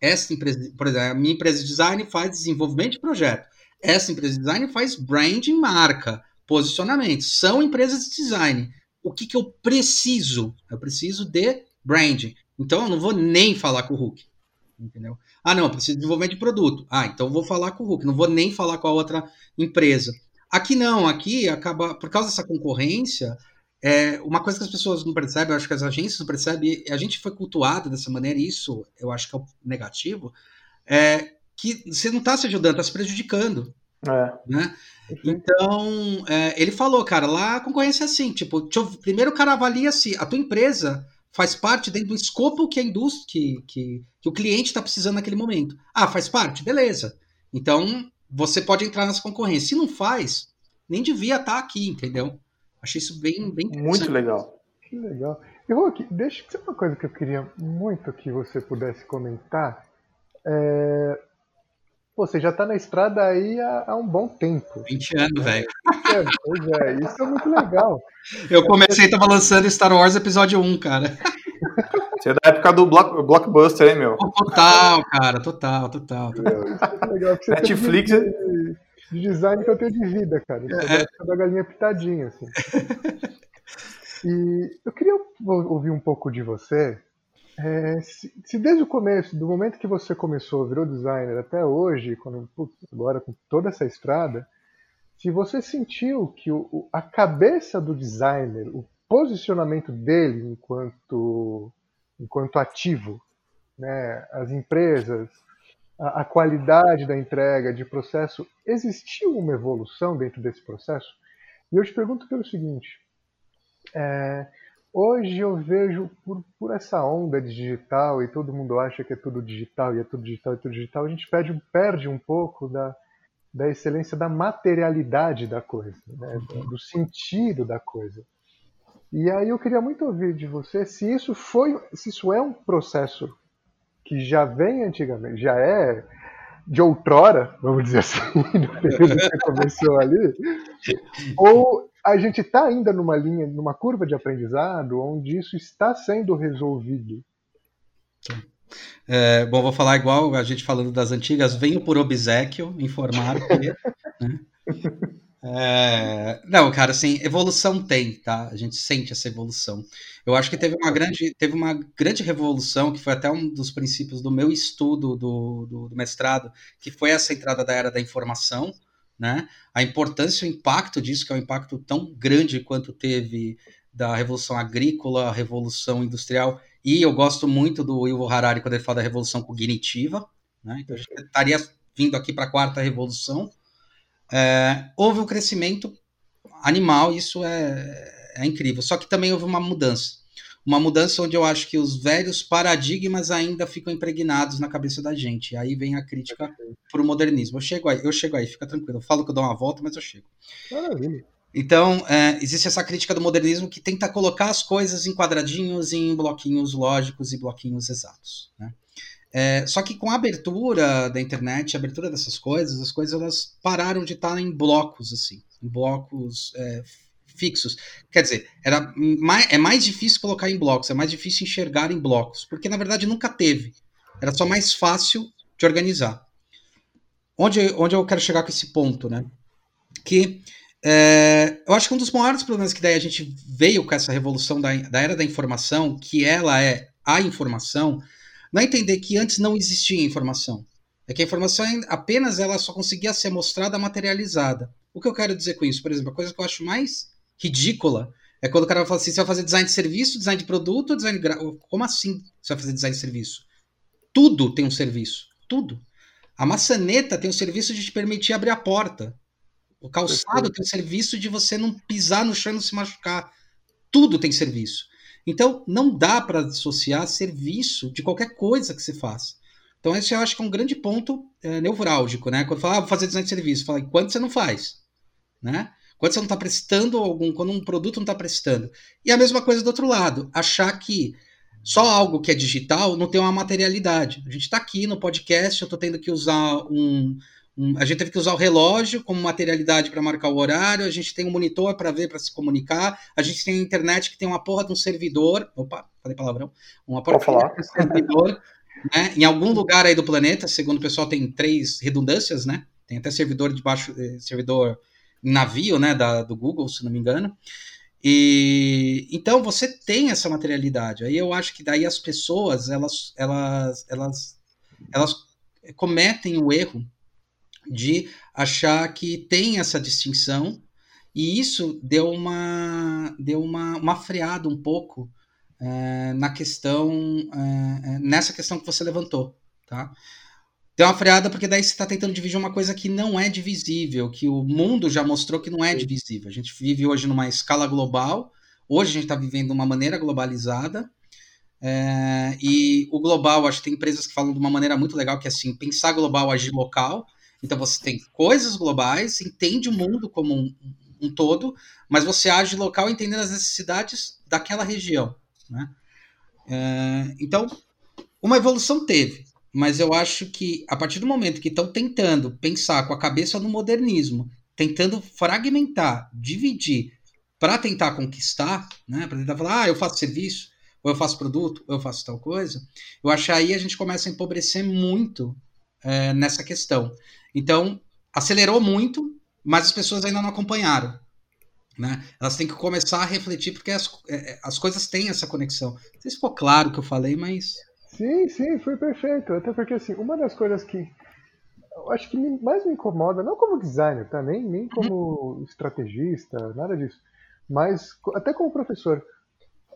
Esta empresa, por exemplo, a minha empresa de design faz desenvolvimento de projeto. Essa empresa de design faz branding marca posicionamento. São empresas de design. O que, que eu preciso? Eu preciso de branding. Então eu não vou nem falar com o Hulk. Entendeu? Ah, não, eu preciso de desenvolvimento de produto. Ah, então vou falar com o Hulk. Não vou nem falar com a outra empresa. Aqui não, aqui acaba, por causa dessa concorrência, é, uma coisa que as pessoas não percebem, eu acho que as agências não percebem, a gente foi cultuado dessa maneira, e isso eu acho que é o negativo, é que você não está se ajudando, está se prejudicando. É. Né? Então, é, ele falou, cara, lá a concorrência é assim, tipo, eu, primeiro o cara avalia se a tua empresa faz parte dentro do escopo que a indústria, que, que, que o cliente está precisando naquele momento. Ah, faz parte? Beleza. Então, você pode entrar nessa concorrência. Se não faz, nem devia estar tá aqui, entendeu? Achei isso bem, bem Muito legal. Que legal. E Hulk, deixa eu uma coisa que eu queria muito que você pudesse comentar. É, Pô, você já tá na estrada aí há, há um bom tempo. 20 anos, velho. É, pois é, isso é muito legal. Eu comecei, tava lançando Star Wars Episódio 1, cara. Você é da época do block, Blockbuster, hein, meu? Total, cara, total, total. total. isso é legal. Você Netflix... É de, de design que eu tenho de vida, cara. Isso é, é da galinha pitadinha, assim. E eu queria ouvir um pouco de você é, se, se, desde o começo, do momento que você começou, virou designer até hoje, quando, putz, agora com toda essa estrada, se você sentiu que o, a cabeça do designer, o posicionamento dele enquanto, enquanto ativo, né, as empresas, a, a qualidade da entrega, de processo, existiu uma evolução dentro desse processo? E eu te pergunto pelo seguinte: é, Hoje eu vejo por, por essa onda de digital e todo mundo acha que é tudo digital e é tudo digital e é tudo digital, a gente perde, perde um pouco da, da excelência da materialidade da coisa, né? do sentido da coisa. E aí eu queria muito ouvir de você se isso foi, se isso é um processo que já vem antigamente, já é de outrora, vamos dizer assim, (laughs) do período que começou ali, (laughs) ou a gente está ainda numa linha, numa curva de aprendizado onde isso está sendo resolvido É, bom, vou falar igual a gente falando das antigas, venho por obsequio informar que. Né? É, não, cara, assim, evolução tem, tá? A gente sente essa evolução. Eu acho que teve uma grande, teve uma grande revolução, que foi até um dos princípios do meu estudo do, do, do mestrado, que foi essa entrada da era da informação, né? A importância o impacto disso, que é um impacto tão grande quanto teve da revolução agrícola, a revolução industrial, e eu gosto muito do Yuval Harari quando ele fala da revolução cognitiva, né? Então estaria vindo aqui para a quarta revolução, é, houve um crescimento animal, isso é, é incrível. Só que também houve uma mudança. Uma mudança onde eu acho que os velhos paradigmas ainda ficam impregnados na cabeça da gente. E aí vem a crítica para o modernismo. Eu chego aí, eu chego aí, fica tranquilo. Eu falo que eu dou uma volta, mas eu chego. Maravilha. Então, é, existe essa crítica do modernismo que tenta colocar as coisas em quadradinhos, em bloquinhos lógicos e bloquinhos exatos. Né? É, só que com a abertura da internet, a abertura dessas coisas, as coisas elas pararam de estar em blocos, assim, em blocos é, fixos. Quer dizer, era mais, é mais difícil colocar em blocos, é mais difícil enxergar em blocos, porque na verdade nunca teve. Era só mais fácil de organizar. Onde, onde eu quero chegar com esse ponto, né? Que é, eu acho que um dos maiores problemas que daí a gente veio com essa revolução da, da era da informação, que ela é a informação, não é entender que antes não existia informação. É que a informação apenas ela só conseguia ser mostrada materializada. O que eu quero dizer com isso? Por exemplo, a coisa que eu acho mais ridícula é quando o cara fala assim: você vai fazer design de serviço, design de produto, design de gra... Como assim você vai fazer design de serviço? Tudo tem um serviço. Tudo. A maçaneta tem o serviço de te permitir abrir a porta. O calçado tem o serviço de você não pisar no chão e não se machucar. Tudo tem serviço. Então, não dá para dissociar serviço de qualquer coisa que você faça. Então, esse eu acho que é um grande ponto é, né? Quando fala, ah, vou fazer design de serviço, fala, quando você não faz, né? Quando você não está prestando algum, quando um produto não está prestando. E a mesma coisa do outro lado, achar que só algo que é digital não tem uma materialidade. A gente está aqui no podcast, eu estou tendo que usar um, a gente teve que usar o relógio como materialidade para marcar o horário, a gente tem um monitor para ver, para se comunicar, a gente tem a internet que tem uma porra de um servidor, opa, falei palavrão, uma porra de um servidor, né, em algum lugar aí do planeta, segundo o pessoal tem três redundâncias, né, tem até servidor debaixo, eh, servidor navio, né, da, do Google, se não me engano, e então você tem essa materialidade, aí eu acho que daí as pessoas, elas, elas, elas, elas cometem o erro de achar que tem essa distinção e isso deu uma deu uma, uma freada um pouco é, na questão é, nessa questão que você levantou tá deu uma freada porque daí você está tentando dividir uma coisa que não é divisível que o mundo já mostrou que não é divisível a gente vive hoje numa escala global hoje a gente está vivendo de uma maneira globalizada é, e o global, acho que tem empresas que falam de uma maneira muito legal, que é assim, pensar global, agir local. Então você tem coisas globais, entende o mundo como um, um todo, mas você age local entendendo as necessidades daquela região. Né? É, então, uma evolução teve, mas eu acho que a partir do momento que estão tentando pensar com a cabeça no modernismo, tentando fragmentar, dividir, para tentar conquistar, né, para tentar falar, ah, eu faço serviço, ou eu faço produto, ou eu faço tal coisa, eu acho que aí a gente começa a empobrecer muito é, nessa questão. Então, acelerou muito, mas as pessoas ainda não acompanharam. Né? Elas têm que começar a refletir, porque as, é, é, as coisas têm essa conexão. Não sei se ficou claro o que eu falei, mas. Sim, sim, foi perfeito. Até porque, assim, uma das coisas que eu acho que mais me incomoda, não como designer, tá? nem, nem como uhum. estrategista, nada disso, mas até como professor,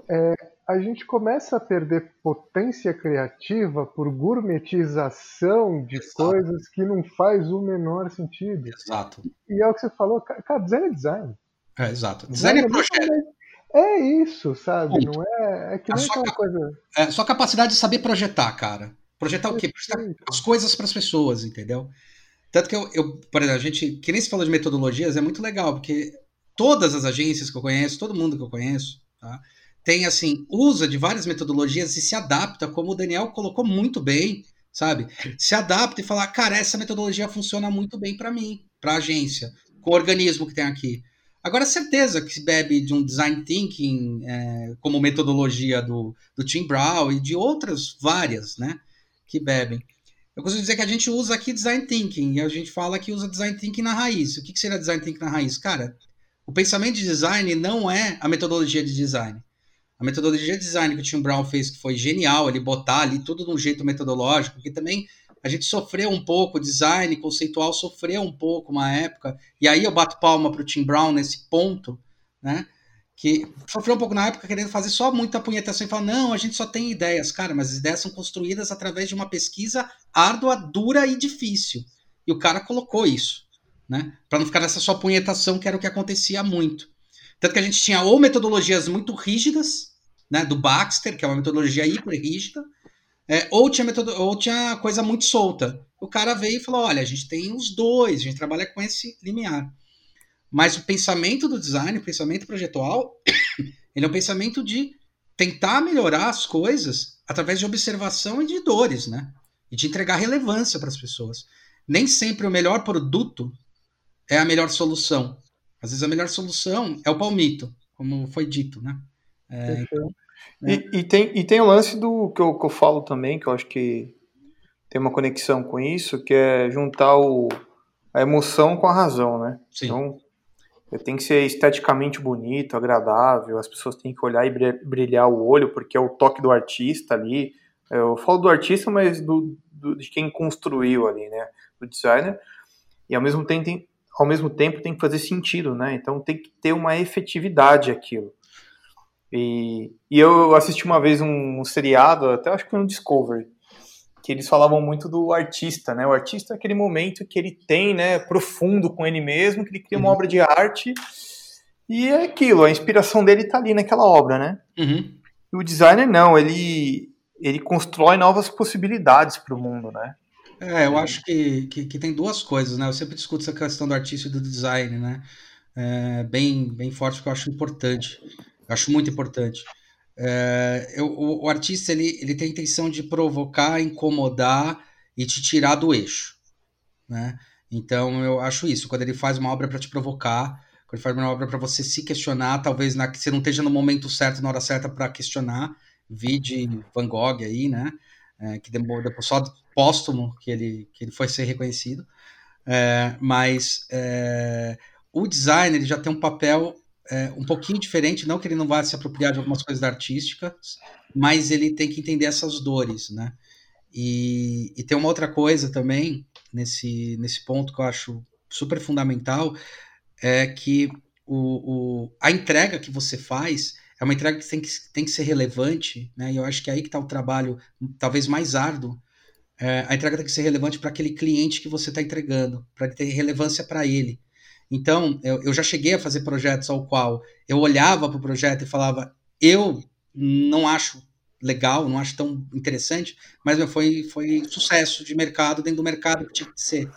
é, a gente começa a perder potência criativa por gourmetização de Exato. coisas que não faz o menor sentido. Exato. E é o que você falou, cara, design é design. É, exato. Design, design é, é projeto. É isso, sabe? Ponto. Não é, é que nem aquela coisa. É sua capacidade de saber projetar, cara. Projetar o quê? Projetar as coisas para as pessoas, entendeu? Tanto que eu, eu, por exemplo, a gente, que nem se falou de metodologias, é muito legal, porque todas as agências que eu conheço, todo mundo que eu conheço, tá? tem assim, usa de várias metodologias e se adapta, como o Daniel colocou muito bem, sabe? Se adapta e fala, cara, essa metodologia funciona muito bem para mim, para a agência, com o organismo que tem aqui. Agora, certeza que se bebe de um design thinking é, como metodologia do, do Tim Brown e de outras várias, né? Que bebem. Eu costumo dizer que a gente usa aqui design thinking e a gente fala que usa design thinking na raiz. O que, que seria design thinking na raiz? Cara, o pensamento de design não é a metodologia de design. A metodologia de design que o Tim Brown fez, que foi genial, ele botar ali tudo de um jeito metodológico, porque também a gente sofreu um pouco, design conceitual sofreu um pouco uma época, e aí eu bato palma para o Tim Brown nesse ponto, né? Que sofreu um pouco na época querendo fazer só muita punhetação e falar, não, a gente só tem ideias. Cara, mas as ideias são construídas através de uma pesquisa árdua, dura e difícil. E o cara colocou isso, né? Para não ficar nessa só punhetação, que era o que acontecia muito. Tanto que a gente tinha ou metodologias muito rígidas, né? Do Baxter, que é uma metodologia hiper rígida, é, ou, tinha metodo, ou tinha coisa muito solta. O cara veio e falou: olha, a gente tem os dois, a gente trabalha com esse limiar. Mas o pensamento do design, o pensamento projetual, (coughs) ele é um pensamento de tentar melhorar as coisas através de observação e de dores, né? E de entregar relevância para as pessoas. Nem sempre o melhor produto é a melhor solução. Às vezes a melhor solução é o palmito, como foi dito, né? É, então, né? E, e, tem, e tem o lance do que eu, que eu falo também, que eu acho que tem uma conexão com isso, que é juntar o, a emoção com a razão, né? Sim. Então, tem que ser esteticamente bonito, agradável, as pessoas têm que olhar e brilhar o olho, porque é o toque do artista ali. Eu falo do artista, mas do, do de quem construiu ali, né? Do designer. E ao mesmo tempo tem, ao mesmo tempo tem que fazer sentido, né? Então tem que ter uma efetividade aquilo. E, e eu assisti uma vez um, um seriado, até acho que foi no Discovery, que eles falavam muito do artista, né? O artista é aquele momento que ele tem, né, profundo com ele mesmo, que ele cria uma uhum. obra de arte e é aquilo, a inspiração dele tá ali naquela obra, né? Uhum. E o designer não, ele ele constrói novas possibilidades para o mundo, né? É, eu acho que, que, que, tem duas coisas, né? Eu sempre discuto essa questão do artista e do design, né? É, bem, bem forte, porque eu acho importante. Acho muito importante. É, eu, o, o, artista ele, ele tem a intenção de provocar, incomodar e te tirar do eixo, né? Então eu acho isso. Quando ele faz uma obra para te provocar, quando ele faz uma obra para você se questionar, talvez na, você não esteja no momento certo, na hora certa para questionar. Vide Van Gogh aí, né? É, que demorou depois só póstumo que ele, que ele foi ser reconhecido. É, mas é, o design ele já tem um papel é, um pouquinho diferente, não que ele não vá se apropriar de algumas coisas artísticas, mas ele tem que entender essas dores, né? E, e tem uma outra coisa também nesse, nesse ponto que eu acho super fundamental, é que o, o, a entrega que você faz é uma entrega que tem que, tem que ser relevante, né? E eu acho que é aí que está o trabalho talvez mais árduo. É, a entrega tem que ser relevante para aquele cliente que você está entregando, para ter relevância para ele. Então, eu, eu já cheguei a fazer projetos ao qual eu olhava para o projeto e falava, eu não acho legal, não acho tão interessante, mas foi, foi sucesso de mercado dentro do mercado que tinha que ser.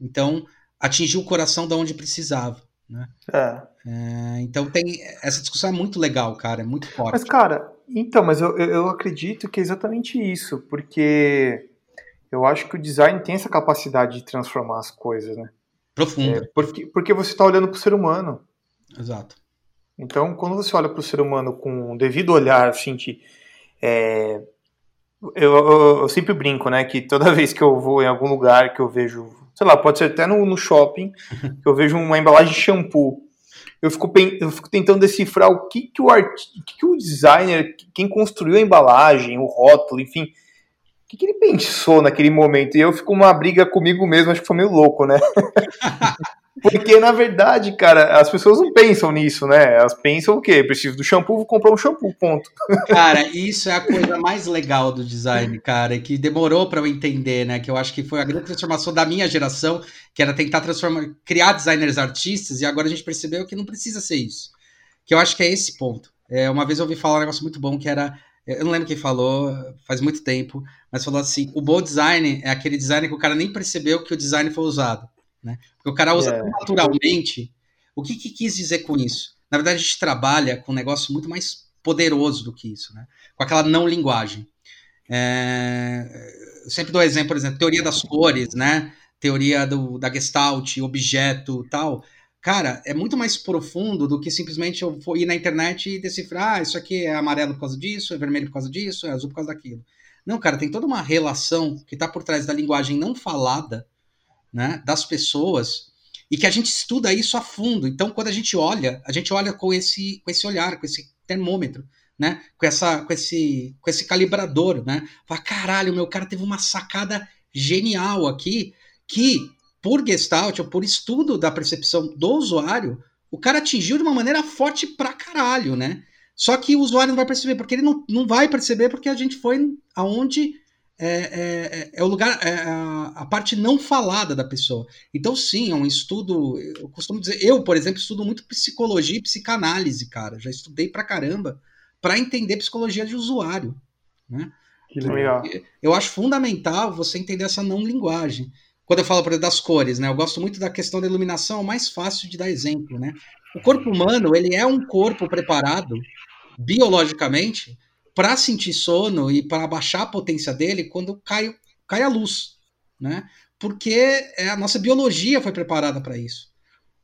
Então, atingiu o coração de onde precisava. Né? É. É, então tem essa discussão é muito legal, cara, é muito forte. Mas, cara, então, mas eu, eu acredito que é exatamente isso, porque eu acho que o design tem essa capacidade de transformar as coisas, né? Profunda. É, porque, porque você está olhando para o ser humano. Exato. Então, quando você olha para o ser humano com o devido olhar, assim, de, é, eu, eu, eu, sempre brinco, né, que toda (laughs) vez que eu vou em algum lugar que eu vejo, sei lá, pode ser até no, no shopping, (laughs) que eu vejo uma embalagem de shampoo, eu fico, eu fico tentando decifrar o que, que o art, o que, que o designer, quem construiu a embalagem, o rótulo, enfim, que, que ele pensou naquele momento? E eu fico uma briga comigo mesmo, acho que foi meio louco, né? (laughs) Porque, na verdade, cara, as pessoas não pensam nisso, né? Elas pensam o quê? Preciso do shampoo, vou comprar um shampoo, ponto. (laughs) Cara, isso é a coisa mais legal do design, cara, que demorou para eu entender, né? Que eu acho que foi a grande transformação da minha geração, que era tentar transformar, criar designers artistas, e agora a gente percebeu que não precisa ser isso. Que eu acho que é esse ponto. É, uma vez eu ouvi falar um negócio muito bom que era eu não lembro quem falou, faz muito tempo, mas falou assim: o bom design é aquele design que o cara nem percebeu que o design foi usado. Né? Porque o cara usa yeah. naturalmente. O que, que quis dizer com isso? Na verdade, a gente trabalha com um negócio muito mais poderoso do que isso, né? com aquela não linguagem. É... Eu sempre dou exemplo, por exemplo, teoria das cores, né? teoria do, da Gestalt, objeto tal. Cara, é muito mais profundo do que simplesmente eu ir na internet e decifrar, ah, isso aqui é amarelo por causa disso, é vermelho por causa disso, é azul por causa daquilo. Não, cara, tem toda uma relação que está por trás da linguagem não falada, né, das pessoas, e que a gente estuda isso a fundo. Então, quando a gente olha, a gente olha com esse, com esse olhar, com esse termômetro, né, com essa, com esse, com esse calibrador, né? Fala, caralho, meu cara teve uma sacada genial aqui, que por Gestalt, ou por estudo da percepção do usuário, o cara atingiu de uma maneira forte pra caralho, né? Só que o usuário não vai perceber, porque ele não, não vai perceber porque a gente foi aonde é, é, é o lugar, é a, a, parte não falada da pessoa. Então, sim, é um estudo. Eu costumo dizer, eu, por exemplo, estudo muito psicologia e psicanálise, cara. Já estudei pra caramba para entender psicologia de usuário. Né? Que legal. Eu acho fundamental você entender essa não linguagem. Quando eu falo, por exemplo, das cores, né? Eu gosto muito da questão da iluminação, é mais fácil de dar exemplo, né? O corpo humano, ele é um corpo preparado biologicamente para sentir sono e para baixar a potência dele quando cai, cai a luz, né? Porque é, a nossa biologia foi preparada para isso,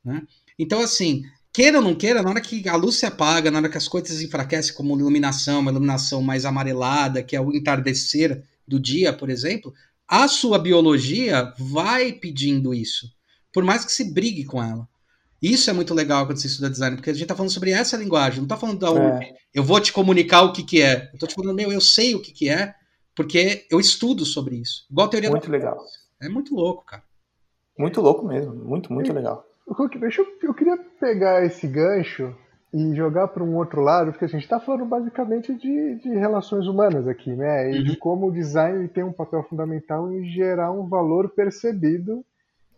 né? Então, assim, queira ou não queira, na hora que a luz se apaga, na hora que as coisas enfraquecem, como iluminação, uma iluminação mais amarelada, que é o entardecer do dia, por exemplo, a sua biologia vai pedindo isso, por mais que se brigue com ela. Isso é muito legal quando você estuda design, porque a gente está falando sobre essa linguagem, não está falando da é. eu vou te comunicar o que, que é. Eu estou te falando, meu, eu sei o que, que é, porque eu estudo sobre isso. Igual a teoria Muito legal. É muito louco, cara. Muito louco mesmo, muito, muito legal. Hulk, deixa eu, eu queria pegar esse gancho e jogar para um outro lado, porque a gente está falando basicamente de, de, relações humaas aqui, né? E uhum. de como o design tem um papel fundamental em gerar um valor percebido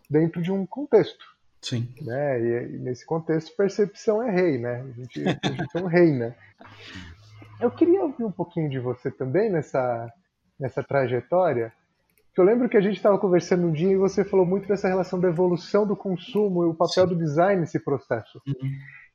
dentro de um contexto. Sim. Né? E, e nesse contexto, percepção é rei, né? A gente, a gente é um rei, né? Eu queria ouvir um pouquinho de você também nessa, nessa trajetória eu lembro que a gente estava conversando um dia e você falou muito dessa relação da evolução do consumo e o papel Sim. do design nesse processo. Uhum.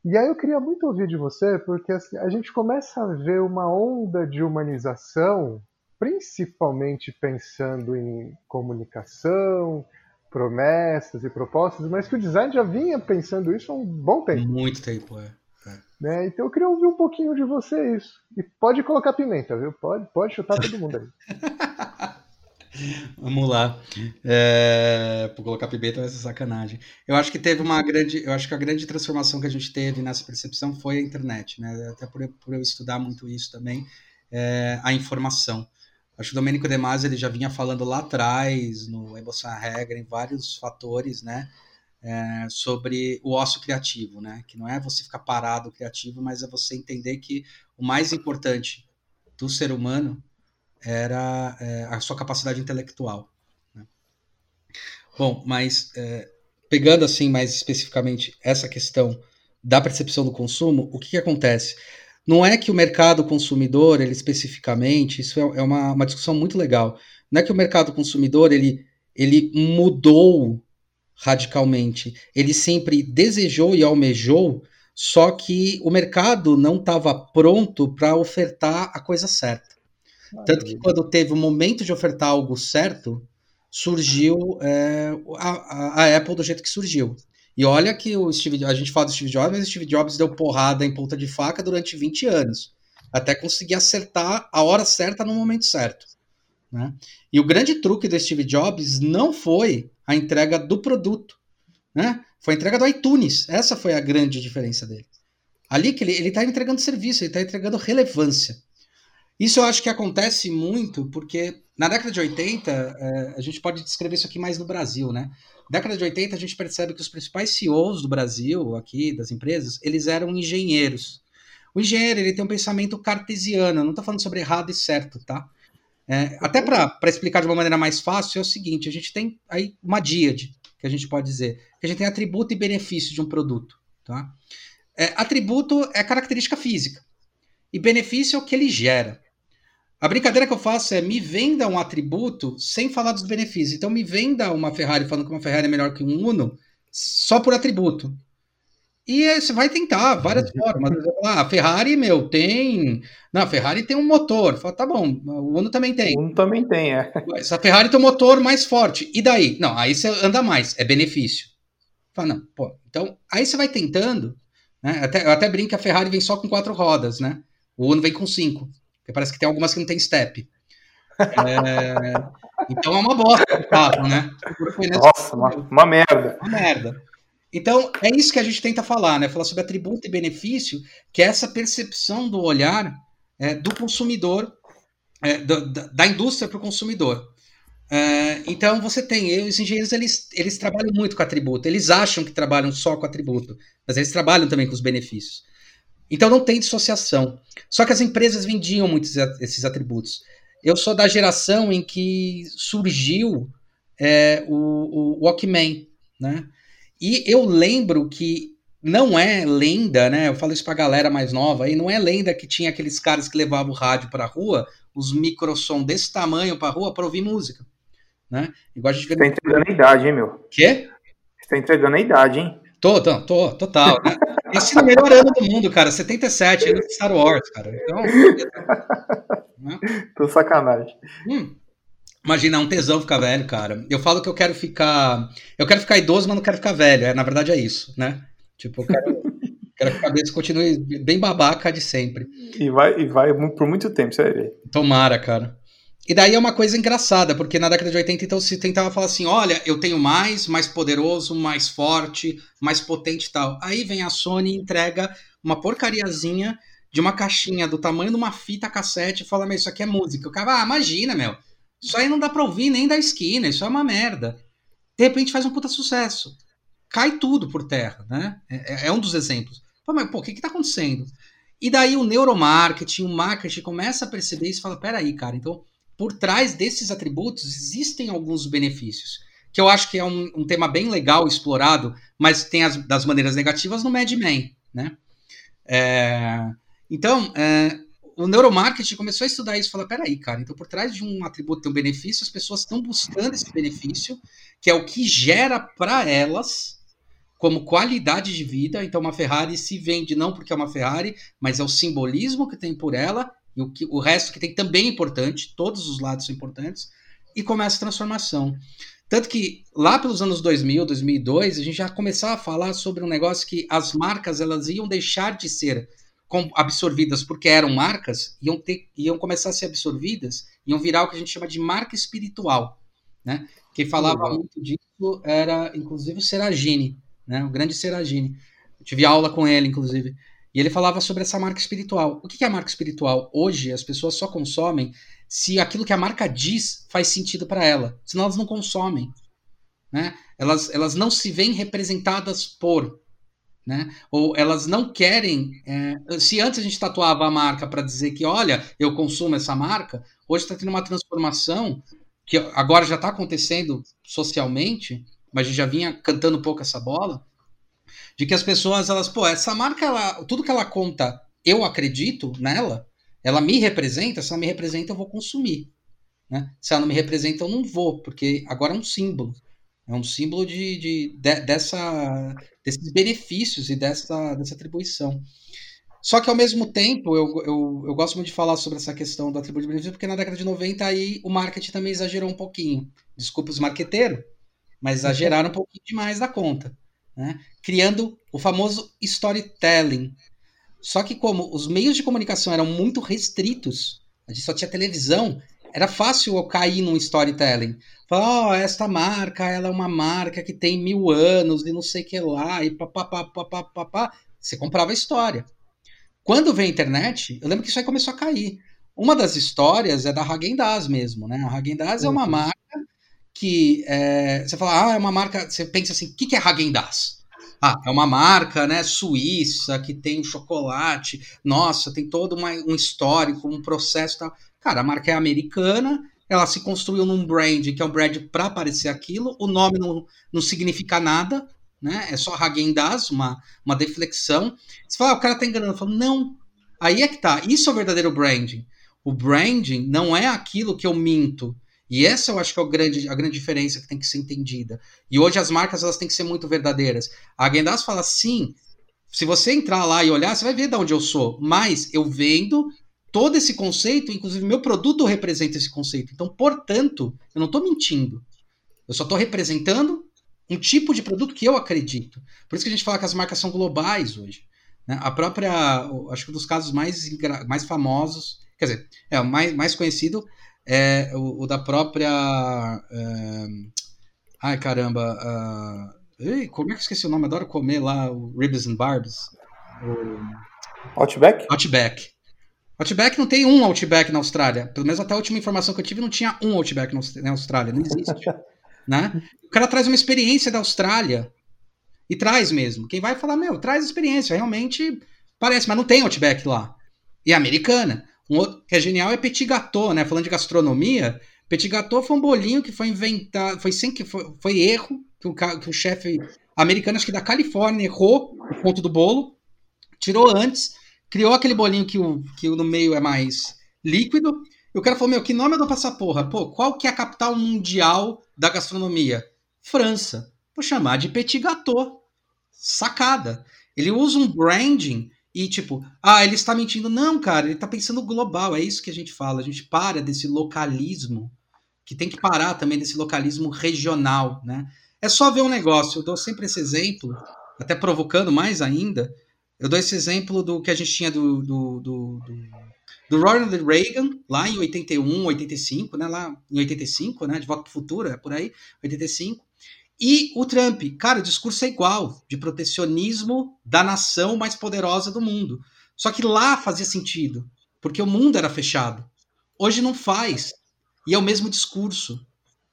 E aí eu queria muito ouvir de você, porque assim, a gente começa a ver uma onda de humanização, principalmente pensando em comunicação, promessas e propostas, mas que o design já vinha pensando isso há um bom tempo. Muito tempo, é. é. Né? Então eu queria ouvir um pouquinho de você isso. E pode colocar pimenta, viu? Pode, pode chutar todo mundo aí. (laughs) Vamos lá. É, por colocar pimenta vai ser sacanagem. Eu acho que teve uma grande. Eu acho que a grande transformação que a gente teve nessa percepção foi a internet, né? Até por, por eu estudar muito isso também, é, a informação. Acho que o Domênico De Masi ele já vinha falando lá atrás, no Emoção Regra, em vários fatores, né? É, sobre o ócio criativo, né? Que não é você ficar parado criativo, mas é você entender que o mais importante do ser humano era é, a sua capacidade intelectual. Né? Bom, mas é, pegando assim mais especificamente essa questão da percepção do consumo, o que, que acontece? Não é que o mercado consumidor, ele especificamente, isso é, é uma, uma discussão muito legal. Não é que o mercado consumidor ele, ele mudou radicalmente. Ele sempre desejou e almejou, só que o mercado não estava pronto para ofertar a coisa certa. Tanto que quando teve o momento de ofertar algo certo, surgiu é, a, a, Apple do jeito que surgiu. E olha que o Steve, a gente fala do Steve Jobs, mas o Steve Jobs deu porrada em ponta de faca durante 20 anos, até conseguir acertar a hora certa no momento certo. Né? E o grande truque do Steve Jobs não foi a entrega do produto, né? foi a entrega do iTunes. Essa foi a grande diferença dele. Ali que ele está entregando serviço, ele está entregando relevância. Isso eu acho que acontece muito porque na década de 80, é, a gente pode descrever isso aqui mais no Brasil, né? Na década de 80, a gente percebe que os principais CEOs do Brasil, aqui, das empresas, eles eram engenheiros. O engenheiro, ele tem um pensamento cartesiano, não estou falando sobre errado e certo, tá? É, até para explicar de uma maneira mais fácil, é o seguinte: a gente tem aí uma díade, que a gente pode dizer, que a gente tem atributo e benefício de um produto, tá? É, atributo é característica física, e benefício é o que ele gera. A brincadeira que eu faço é me venda um atributo sem falar dos benefícios. Então me venda uma Ferrari falando que uma Ferrari é melhor que um Uno só por atributo. E você vai tentar várias formas. Ah, a Ferrari, meu, tem. Não, a Ferrari tem um motor. Fala, tá bom, o Uno também tem. O Uno também tem, é. Essa Ferrari tem um motor mais forte. E daí? Não, aí você anda mais, é benefício. Fala, não, pô, então, aí você vai tentando, né? Até, eu até brinco que a Ferrari vem só com quatro rodas, né? O Uno vem com cinco, porque parece que tem algumas que não tem step. É, então é uma bosta o carro, né? Nossa, uma, uma merda. Uma merda. Então, é isso que a gente tenta falar, né? Falar sobre atributo e benefício, que é essa percepção do olhar é, do consumidor, é, do, da, da, indústria para o consumidor. É, então, você tem, os engenheiros, eles, eles trabalham muito com atributo, eles acham que trabalham só com atributo, mas eles trabalham também com os benefícios. Então, não tem dissociação. Só que as empresas vendiam muitos esses atributos. Eu sou da geração em que surgiu é, o, o Walkman, né? E eu lembro que não é lenda, né? Eu falo isso pra galera mais nova aí, não é lenda que tinha aqueles caras que levavam o rádio pra rua, os microsom desse tamanho pra rua pra ouvir música. Né? Igual a gente vê. Você tá entregando a idade, hein, meu? Quê? Você tá entregando a idade, hein? Tô, tô, tô total. Né? (laughs) Nasci no melhor ano do mundo, cara. 77, ano de Star Wars, cara. Então. (laughs) né? Tô sacanagem. Hum. Imagina, é um tesão ficar velho, cara. Eu falo que eu quero ficar. Eu quero ficar idoso, mas não quero ficar velho. É, na verdade é isso, né? Tipo, eu quero, (laughs) quero que a cabeça continue bem babaca de sempre. E vai, e vai por muito tempo, você vai ver. Tomara, cara. E daí é uma coisa engraçada, porque na década de 80, então, se tentava falar assim: olha, eu tenho mais, mais poderoso, mais forte, mais potente e tal. Aí vem a Sony e entrega uma porcariazinha de uma caixinha do tamanho de uma fita cassete e fala: Meu, isso aqui é música. O cara, ah, imagina, meu. Isso aí não dá pra ouvir nem da esquina, isso é uma merda. De repente faz um puta sucesso. Cai tudo por terra, né? É, é um dos exemplos. Pô, mas, pô, o que que tá acontecendo? E daí o neuromarketing, o marketing começa a perceber isso e fala, peraí, cara, então por trás desses atributos existem alguns benefícios. Que eu acho que é um, um tema bem legal explorado, mas tem as das maneiras negativas no Mad Men, né? É, então, é, o neuromarketing começou a estudar isso falou: peraí, cara, então por trás de um atributo ter um benefício, as pessoas estão buscando esse benefício, que é o que gera para elas como qualidade de vida. Então, uma Ferrari se vende não porque é uma Ferrari, mas é o simbolismo que tem por ela, e o, que, o resto que tem também é importante, todos os lados são importantes, e começa a transformação. Tanto que lá pelos anos 2000, 2002, a gente já começava a falar sobre um negócio que as marcas elas iam deixar de ser absorvidas porque eram marcas, iam, ter, iam começar a ser absorvidas, iam virar o que a gente chama de marca espiritual. Né? Quem falava uhum. muito disso era, inclusive, o Seragini, né? o grande Seragini. Eu tive aula com ele, inclusive. E ele falava sobre essa marca espiritual. O que é a marca espiritual? Hoje, as pessoas só consomem se aquilo que a marca diz faz sentido para ela. Senão elas não consomem. Né? Elas, elas não se veem representadas por né? Ou elas não querem. É, se antes a gente tatuava a marca para dizer que, olha, eu consumo essa marca, hoje está tendo uma transformação que agora já está acontecendo socialmente, mas a gente já vinha cantando um pouco essa bola, de que as pessoas, elas, pô, essa marca, ela, tudo que ela conta, eu acredito nela, ela me representa, se ela me representa, eu vou consumir. Né? Se ela não me representa, eu não vou, porque agora é um símbolo. É um símbolo de, de, de, dessa, desses benefícios e dessa, dessa atribuição. Só que ao mesmo tempo, eu, eu, eu gosto muito de falar sobre essa questão do atributo de benefício, porque na década de 90 aí o marketing também exagerou um pouquinho. Desculpa os marqueteiros, mas exageraram um pouquinho demais da conta. Né? Criando o famoso storytelling. Só que como os meios de comunicação eram muito restritos, a gente só tinha televisão, era fácil eu cair num storytelling. Falar, oh, esta marca, ela é uma marca que tem mil anos e não sei o que lá, e papapá, papapá. Você comprava a história. Quando veio a internet, eu lembro que isso aí começou a cair. Uma das histórias é da Häagen-Dazs mesmo, né? A Häagen-Dazs uhum. é uma uhum. marca que é, você fala, ah, é uma marca, você pensa assim, o que, que é Häagen-Dazs? Ah, é uma marca, né, suíça, que tem chocolate, nossa, tem todo uma, um histórico, um processo. Cara, a marca é americana, ela se construiu num brand que é um brand para aparecer aquilo, o nome não, não significa nada, né? É só Hagen-Dazs, uma, uma deflexão. Você fala, ah, o cara tá enganando. Eu falo, não. Aí é que tá. Isso é o verdadeiro branding. O branding não é aquilo que eu minto. E essa eu acho que é grande, a grande diferença que tem que ser entendida. E hoje as marcas elas têm que ser muito verdadeiras. A Hagen-Dazs fala, sim, se você entrar lá e olhar, você vai ver de onde eu sou. Mas eu vendo todo esse conceito, inclusive meu produto representa esse conceito. Então, portanto, eu não estou mentindo. Eu só estou representando um tipo de produto que eu acredito. Por isso que a gente fala que as marcas são globais hoje. Né? A própria, acho que um dos casos mais, mais famosos, quer dizer, é o mais, mais conhecido é o, o da própria. É, ai caramba. Uh, como é que eu esqueci o nome? Adoro comer lá o Ribs and Barbs. O... Outback? Outback. Outback não tem um Outback na Austrália. Pelo menos até a última informação que eu tive, não tinha um Outback na Austrália. Não existe. (laughs) né? O cara traz uma experiência da Austrália. E traz mesmo. Quem vai falar, meu, traz experiência. Realmente parece, mas não tem Outback lá. E a americana. Um outro que é genial é Petit Gâteau, né? Falando de gastronomia. Petit Gâteau foi um bolinho que foi inventado. Foi sem que foi, foi erro que o, que o chefe americano, acho que da Califórnia, errou o ponto do bolo. Tirou antes criou aquele bolinho que o, que no meio é mais líquido. E o cara falou: Meu, que nome eu dou pra essa porra? Pô, qual que é a capital mundial da gastronomia? França. Vou chamar de Petit Gâteau. Sacada. Ele usa um branding e tipo, ah, ele está mentindo. Não, cara, ele está pensando global. É isso que a gente fala. A gente para desse localismo, que tem que parar também desse localismo regional, né? É só ver um negócio. Eu dou sempre esse exemplo, até provocando mais ainda. Eu dou esse exemplo do que a gente tinha do, do, do, do, do Ronald Reagan, lá em 81, 85, né? Lá em 85, né? De volta para o futuro, é por aí, 85. E o Trump, cara, o discurso é igual, de protecionismo da nação mais poderosa do mundo. Só que lá fazia sentido, porque o mundo era fechado. Hoje não faz. E é o mesmo discurso.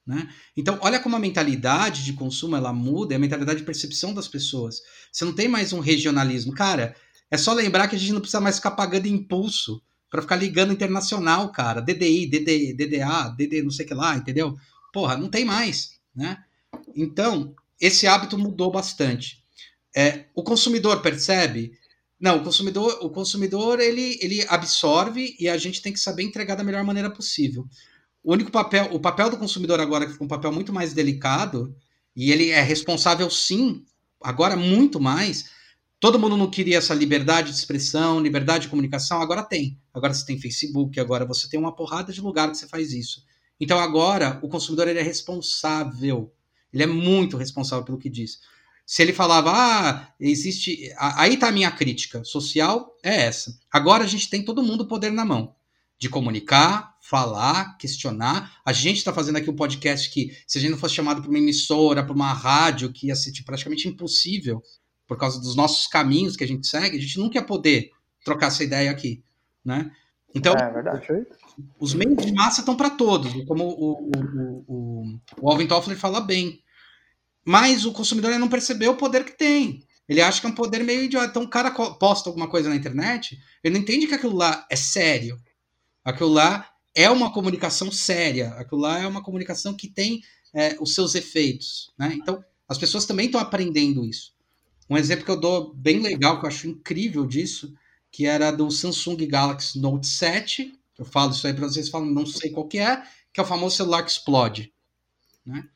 Né? Então, olha como a mentalidade de consumo ela muda, é a mentalidade de percepção das pessoas. Você não tem mais um regionalismo. Cara, é só lembrar que a gente não precisa mais ficar pagando impulso para ficar ligando internacional, cara. DDI, DD, DDA, DD não sei o que lá, entendeu? Porra, não tem mais, né? Então, esse hábito mudou bastante. É, o consumidor percebe? Não, o consumidor, o consumidor ele, ele absorve e a gente tem que saber entregar da melhor maneira possível. O único papel, o papel do consumidor agora que fica um papel muito mais delicado e ele é responsável sim, agora muito mais. Todo mundo não queria essa liberdade de expressão, liberdade de comunicação, agora tem. Agora você tem Facebook, agora você tem uma porrada de lugar que você faz isso. Então agora o consumidor ele é responsável. Ele é muito responsável pelo que diz. Se ele falava, ah, existe. Aí tá a minha crítica social, é essa. Agora a gente tem todo mundo o poder na mão de comunicar, falar, questionar. A gente está fazendo aqui um podcast que, se a gente não fosse chamado para uma emissora, para uma rádio, que ia ser tipo, praticamente impossível, por causa dos nossos caminhos que a gente segue, a gente nunca ia poder trocar essa ideia aqui, né? Então, é os meios de massa estão para todos, como o, o, o, o Alvin Toffler fala bem. Mas o consumidor não percebeu o poder que tem. Ele acha que é um poder meio idiota. Então, o cara posta alguma coisa na internet, ele não entende que aquilo lá é sério. Aquilo lá é uma comunicação séria, aquilo lá é uma comunicação que tem é, os seus efeitos. Né? Então, as pessoas também estão aprendendo isso. Um exemplo que eu dou bem legal, que eu acho incrível disso, que era do Samsung Galaxy Note 7. Eu falo isso aí para vocês, falam, não sei qual que é, que é o famoso celular que explode. Né?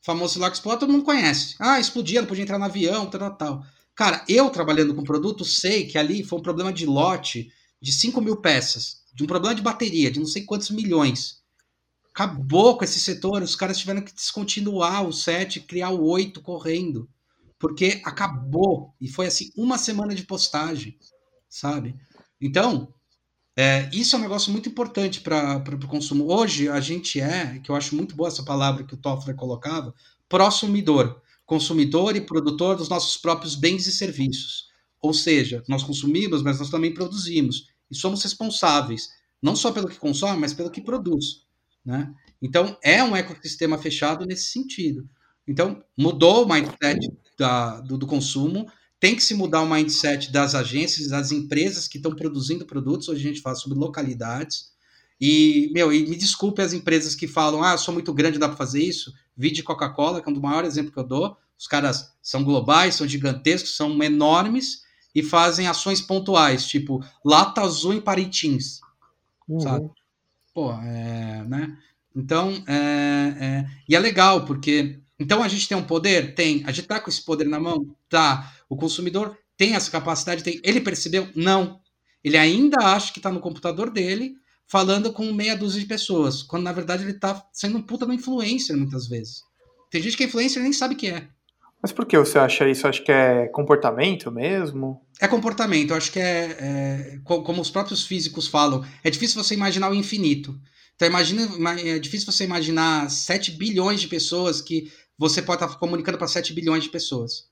O famoso celular que explode, todo mundo conhece. Ah, explodia, não podia entrar no avião, tal, tal. Cara, eu trabalhando com produto, sei que ali foi um problema de lote de 5 mil peças de um problema de bateria de não sei quantos milhões. Acabou com esse setor, os caras tiveram que descontinuar o 7, criar o 8 correndo, porque acabou e foi assim uma semana de postagem, sabe? Então, é, isso é um negócio muito importante para o consumo. Hoje a gente é, que eu acho muito boa essa palavra que o Toffler colocava, prosumidor, consumidor e produtor dos nossos próprios bens e serviços. Ou seja, nós consumimos, mas nós também produzimos e somos responsáveis, não só pelo que consome, mas pelo que produz. Né? Então, é um ecossistema fechado nesse sentido. Então, mudou o mindset da, do, do, consumo, tem que se mudar o mindset das agências, das empresas que estão produzindo produtos. Hoje a gente fala sobre localidades. E, meu, e me desculpe as empresas que falam, ah, eu sou muito grande, dá para fazer isso. Vide Coca-Cola, que é um dos maiores exemplos que eu dou. Os caras são globais, são gigantescos, são enormes, e fazem ações pontuais, tipo lata azul em Paritins, uhum. sabe? Pô, é, né? Então, é, é, e é legal, porque então a gente tem um poder? Tem. A gente tá com esse poder na mão? Tá. O consumidor tem essa capacidade? Tem. Ele percebeu? Não. Ele ainda acha que está no computador dele falando com meia dúzia de pessoas, quando na verdade ele está sendo um puta no influencer muitas vezes. Tem gente que é influencer e nem sabe que é. Mas por que você acha isso? Acho que é comportamento mesmo? É comportamento, eu acho que é, é, como os próprios físicos falam, é difícil você imaginar o infinito. Então imagina, é difícil você imaginar 7 bilhões de pessoas que você pode estar comunicando para 7 bilhões de pessoas.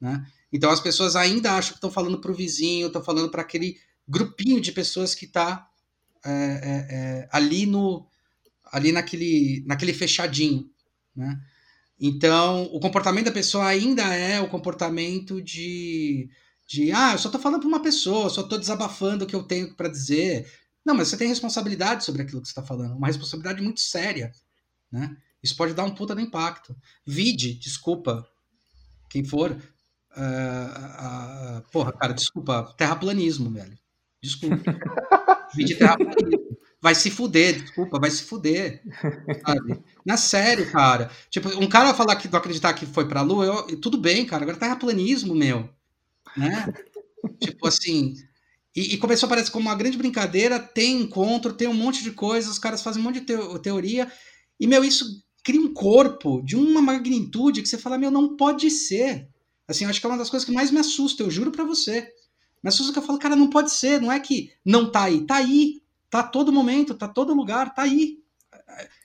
Né? Então as pessoas ainda acham que estão falando para o vizinho, estão falando para aquele grupinho de pessoas que está é, é, é, ali no ali naquele, naquele fechadinho. Né? Então, o comportamento da pessoa ainda é o comportamento de, de ah, eu só estou falando para uma pessoa, só estou desabafando o que eu tenho para dizer. Não, mas você tem responsabilidade sobre aquilo que você está falando, uma responsabilidade muito séria, né? Isso pode dar um puta de impacto. Vide, desculpa, quem for, uh, uh, porra, cara, desculpa, terraplanismo, velho. Desculpa. (laughs) Vide terraplanismo vai se fuder, desculpa, vai se fuder. Sabe? Na sério, cara. Tipo, um cara falar que não acreditar que foi pra Lua, eu, tudo bem, cara, agora terraplanismo, meu. Né? tipo assim. E, e, começou a parecer como uma grande brincadeira, tem encontro, tem um monte de coisas, os caras fazem um monte de teo, teoria. E, meu, isso cria um corpo de uma magnitude que você fala, meu, não pode ser. Assim, eu acho que é uma das coisas que mais me assusta, eu juro para você. Me assusta que eu falo, cara, não pode ser, não é que não tá aí, tá aí. Tá todo momento, tá todo lugar, tá aí.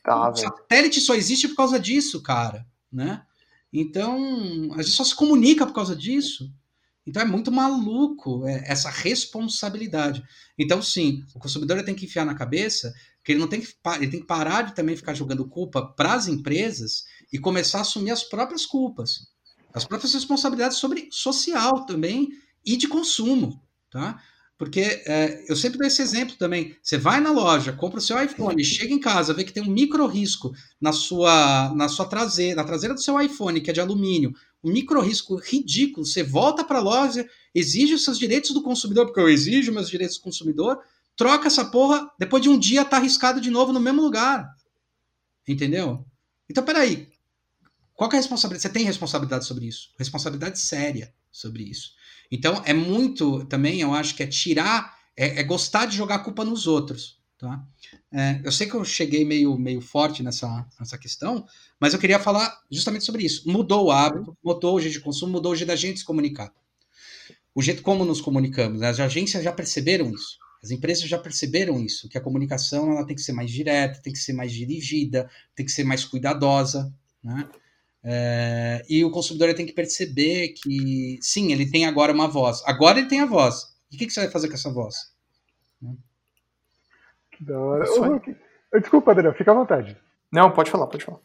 Tá, o satélite só existe por causa disso, cara, né? Então, a gente só se comunica por causa disso. Então é muito maluco é, essa responsabilidade. Então, sim, o consumidor tem que enfiar na cabeça que ele não tem que, ele tem que parar de também ficar jogando culpa para as empresas e começar a assumir as próprias culpas, as próprias responsabilidades sobre social também e de consumo, tá? Porque é, eu sempre dou esse exemplo também. Você vai na loja, compra o seu iPhone, chega em casa, vê que tem um micro risco na sua, na sua traseira, na traseira do seu iPhone, que é de alumínio, um micro risco ridículo. Você volta para a loja, exige os seus direitos do consumidor, porque eu exijo meus direitos do consumidor, troca essa porra, depois de um dia tá arriscado de novo no mesmo lugar. Entendeu? Então, peraí. Qual é a responsabilidade? Você tem responsabilidade sobre isso? Responsabilidade séria sobre isso. Então, é muito também, eu acho que é tirar, é, é gostar de jogar a culpa nos outros. Tá? É, eu sei que eu cheguei meio, meio forte nessa, nessa questão, mas eu queria falar justamente sobre isso. Mudou o hábito, mudou o jeito de consumo, mudou o jeito da gente se comunicar. O jeito como nos comunicamos. Né? As agências já perceberam isso. As empresas já perceberam isso, que a comunicação ela tem que ser mais direta, tem que ser mais dirigida, tem que ser mais cuidadosa. Né? É, e o consumidor tem que perceber que, sim, ele tem agora uma voz. Agora ele tem a voz. E o que, que você vai fazer com essa voz? Que da hora. Oh, desculpa, Adriano, fica à vontade. Não, pode falar, pode falar.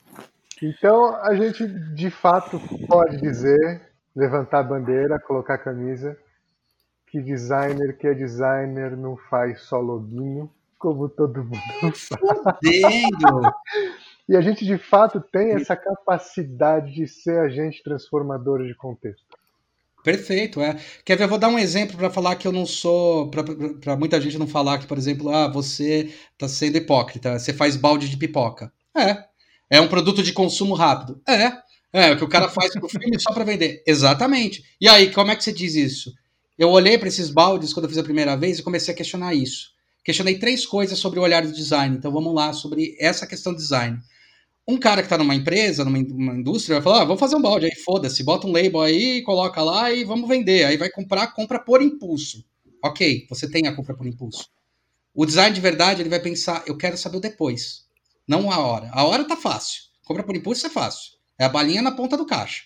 Então, a gente de fato pode dizer, levantar a bandeira, colocar a camisa, que designer que é designer não faz só loginho, como todo mundo (laughs) faz. E a gente de fato tem essa capacidade de ser agente transformador de contexto. Perfeito, é. Quer ver? Eu vou dar um exemplo para falar que eu não sou. Para muita gente não falar que, por exemplo, ah, você está sendo hipócrita, você faz balde de pipoca. É. É um produto de consumo rápido. É. É, o que o cara faz pro filme só para vender. Exatamente. E aí, como é que você diz isso? Eu olhei para esses baldes quando eu fiz a primeira vez e comecei a questionar isso. Questionei três coisas sobre o olhar do design. Então vamos lá sobre essa questão do design. Um cara que está numa empresa, numa, indústria, vai falar: ah, vamos fazer um balde aí, foda-se, bota um label aí, coloca lá e vamos vender. Aí vai comprar, compra por impulso. Ok, você tem a compra por impulso. O design de verdade, ele vai pensar: eu quero saber o depois, não a hora. A hora tá fácil. Compra por impulso é fácil. É a balinha na ponta do caixa.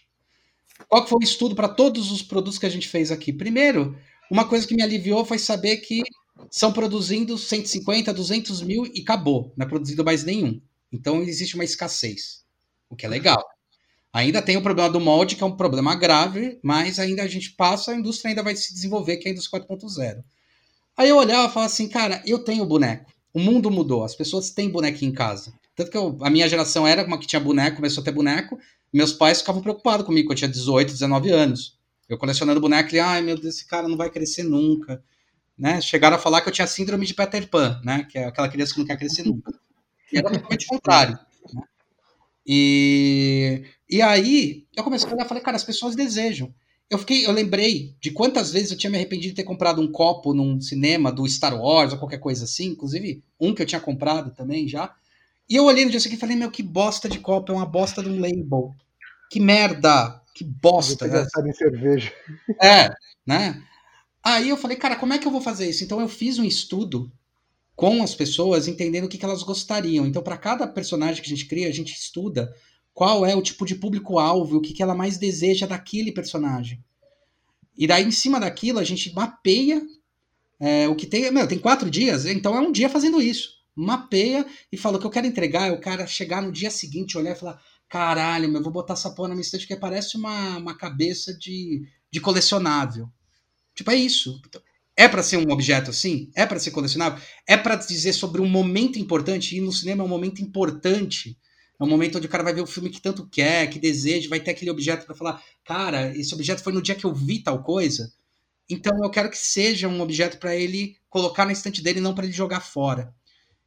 Qual foi o estudo para todos os produtos que a gente fez aqui? Primeiro, uma coisa que me aliviou foi saber que são produzindo 150, 200 mil e acabou. Não é produzido mais nenhum. Então existe uma escassez, o que é legal. Ainda tem o problema do molde, que é um problema grave, mas ainda a gente passa, a indústria ainda vai se desenvolver, que é a indústria 4.0. Aí eu olhava e falava assim, cara, eu tenho boneco. O mundo mudou, as pessoas têm boneco em casa. Tanto que eu, a minha geração era uma que tinha boneco, começou a ter boneco. Meus pais ficavam preocupados comigo, eu tinha 18, 19 anos. Eu colecionando boneco, e ai meu Deus, esse cara não vai crescer nunca. Né? Chegaram a falar que eu tinha síndrome de Peter Pan, né? Que é aquela criança que não quer crescer nunca. E era totalmente contrário. Né? E, e aí eu comecei a olhar e falei, cara, as pessoas desejam. Eu fiquei, eu lembrei de quantas vezes eu tinha me arrependido de ter comprado um copo num cinema do Star Wars ou qualquer coisa assim, inclusive um que eu tinha comprado também já. E eu olhei no dia seguinte e falei, meu, que bosta de copo, é uma bosta de um label. Que merda! Que bosta. Né? em cerveja. É, né? Aí eu falei, cara, como é que eu vou fazer isso? Então eu fiz um estudo com as pessoas, entendendo o que, que elas gostariam. Então, para cada personagem que a gente cria, a gente estuda qual é o tipo de público-alvo, o que, que ela mais deseja daquele personagem. E daí, em cima daquilo, a gente mapeia é, o que tem. Meu, tem quatro dias, então é um dia fazendo isso. Mapeia e fala: o que eu quero entregar é o cara chegar no dia seguinte, olhar e falar: caralho, meu, eu vou botar essa porra na minha estante que parece uma, uma cabeça de, de colecionável. Tipo, é isso. É para ser um objeto assim? É para ser colecionável? É para dizer sobre um momento importante? E no cinema é um momento importante. É um momento onde o cara vai ver o filme que tanto quer, que deseja, vai ter aquele objeto para falar: cara, esse objeto foi no dia que eu vi tal coisa. Então eu quero que seja um objeto para ele colocar na estante dele, não para ele jogar fora.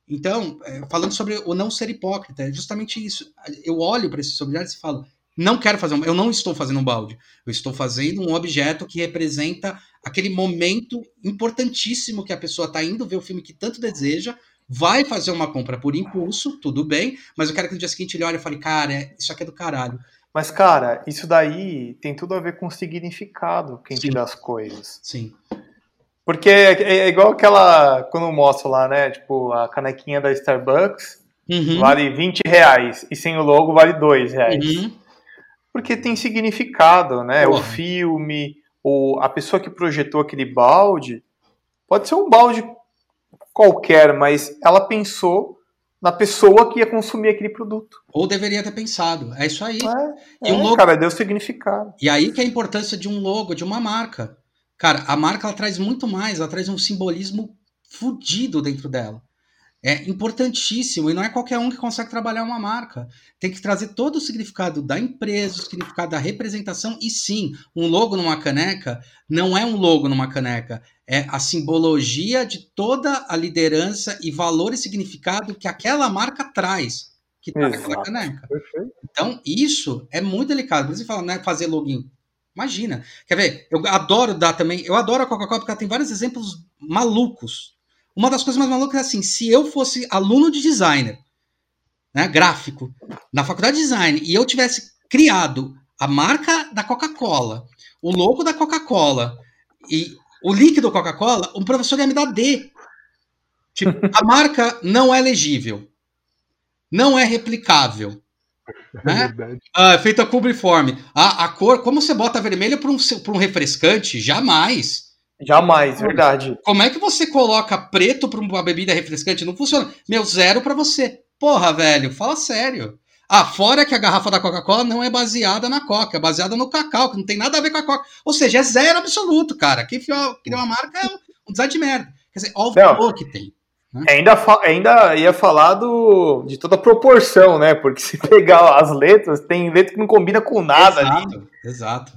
Então, é, falando sobre o não ser hipócrita, é justamente isso. Eu olho para esses objetos e falo: não quero fazer um, eu não estou fazendo um balde. Eu estou fazendo um objeto que representa aquele momento importantíssimo que a pessoa está indo ver o filme que tanto deseja, vai fazer uma compra por impulso, tudo bem, mas eu quero que no dia seguinte ele olhe e fale, cara, isso aqui é do caralho. Mas, cara, isso daí tem tudo a ver com o significado que Sim. dá as coisas. Sim. Porque é, é, igual aquela. Quando eu mostro lá, né? Tipo, a canequinha da Starbucks uhum. vale 20 reais e sem o logo vale 2 reais. Uhum. Porque tem significado, né? O filme, ou a pessoa que projetou aquele balde. Pode ser um balde qualquer, mas ela pensou na pessoa que ia consumir aquele produto. Ou deveria ter pensado. É isso aí. É, e um é, logo... cara, deu significado. E aí que é a importância de um logo, de uma marca. Cara, a marca ela traz muito mais, ela traz um simbolismo fudido dentro dela. É importantíssimo e não é qualquer um que consegue trabalhar uma marca. Tem que trazer todo o significado da empresa, o significado da representação e sim, um logo numa caneca não é um logo numa caneca, é a simbologia de toda a liderança e valor e significado que aquela marca traz, que tá naquela caneca. Perfeito. Então, isso é muito delicado. Por isso fala, não é fazer login. Imagina. Quer ver? Eu adoro dar também, eu adoro a Coca-Cola porque ela tem vários exemplos malucos uma das coisas mais malucas é assim, se eu fosse aluno de designer, né, gráfico, na faculdade de design, e eu tivesse criado a marca da Coca-Cola, o logo da Coca-Cola e o líquido Coca-Cola, o professor ia me dar D. Tipo, a marca não é legível. Não é replicável. Né? É ah, feita cubriforme. A, a cor, como você bota vermelho para um, um refrescante? Jamais. Jamais, verdade. Como é que você coloca preto para uma bebida refrescante? Não funciona. Meu, zero para você. Porra, velho, fala sério. Ah, fora que a garrafa da Coca-Cola não é baseada na Coca, é baseada no cacau, que não tem nada a ver com a Coca. Ou seja, é zero absoluto, cara. Quem criou uma marca é um design de merda. Quer dizer, olha o valor que tem. Né? Ainda, ainda ia falar do, de toda a proporção, né? Porque se (laughs) pegar as letras, tem letra que não combina com nada exato, ali. Exato.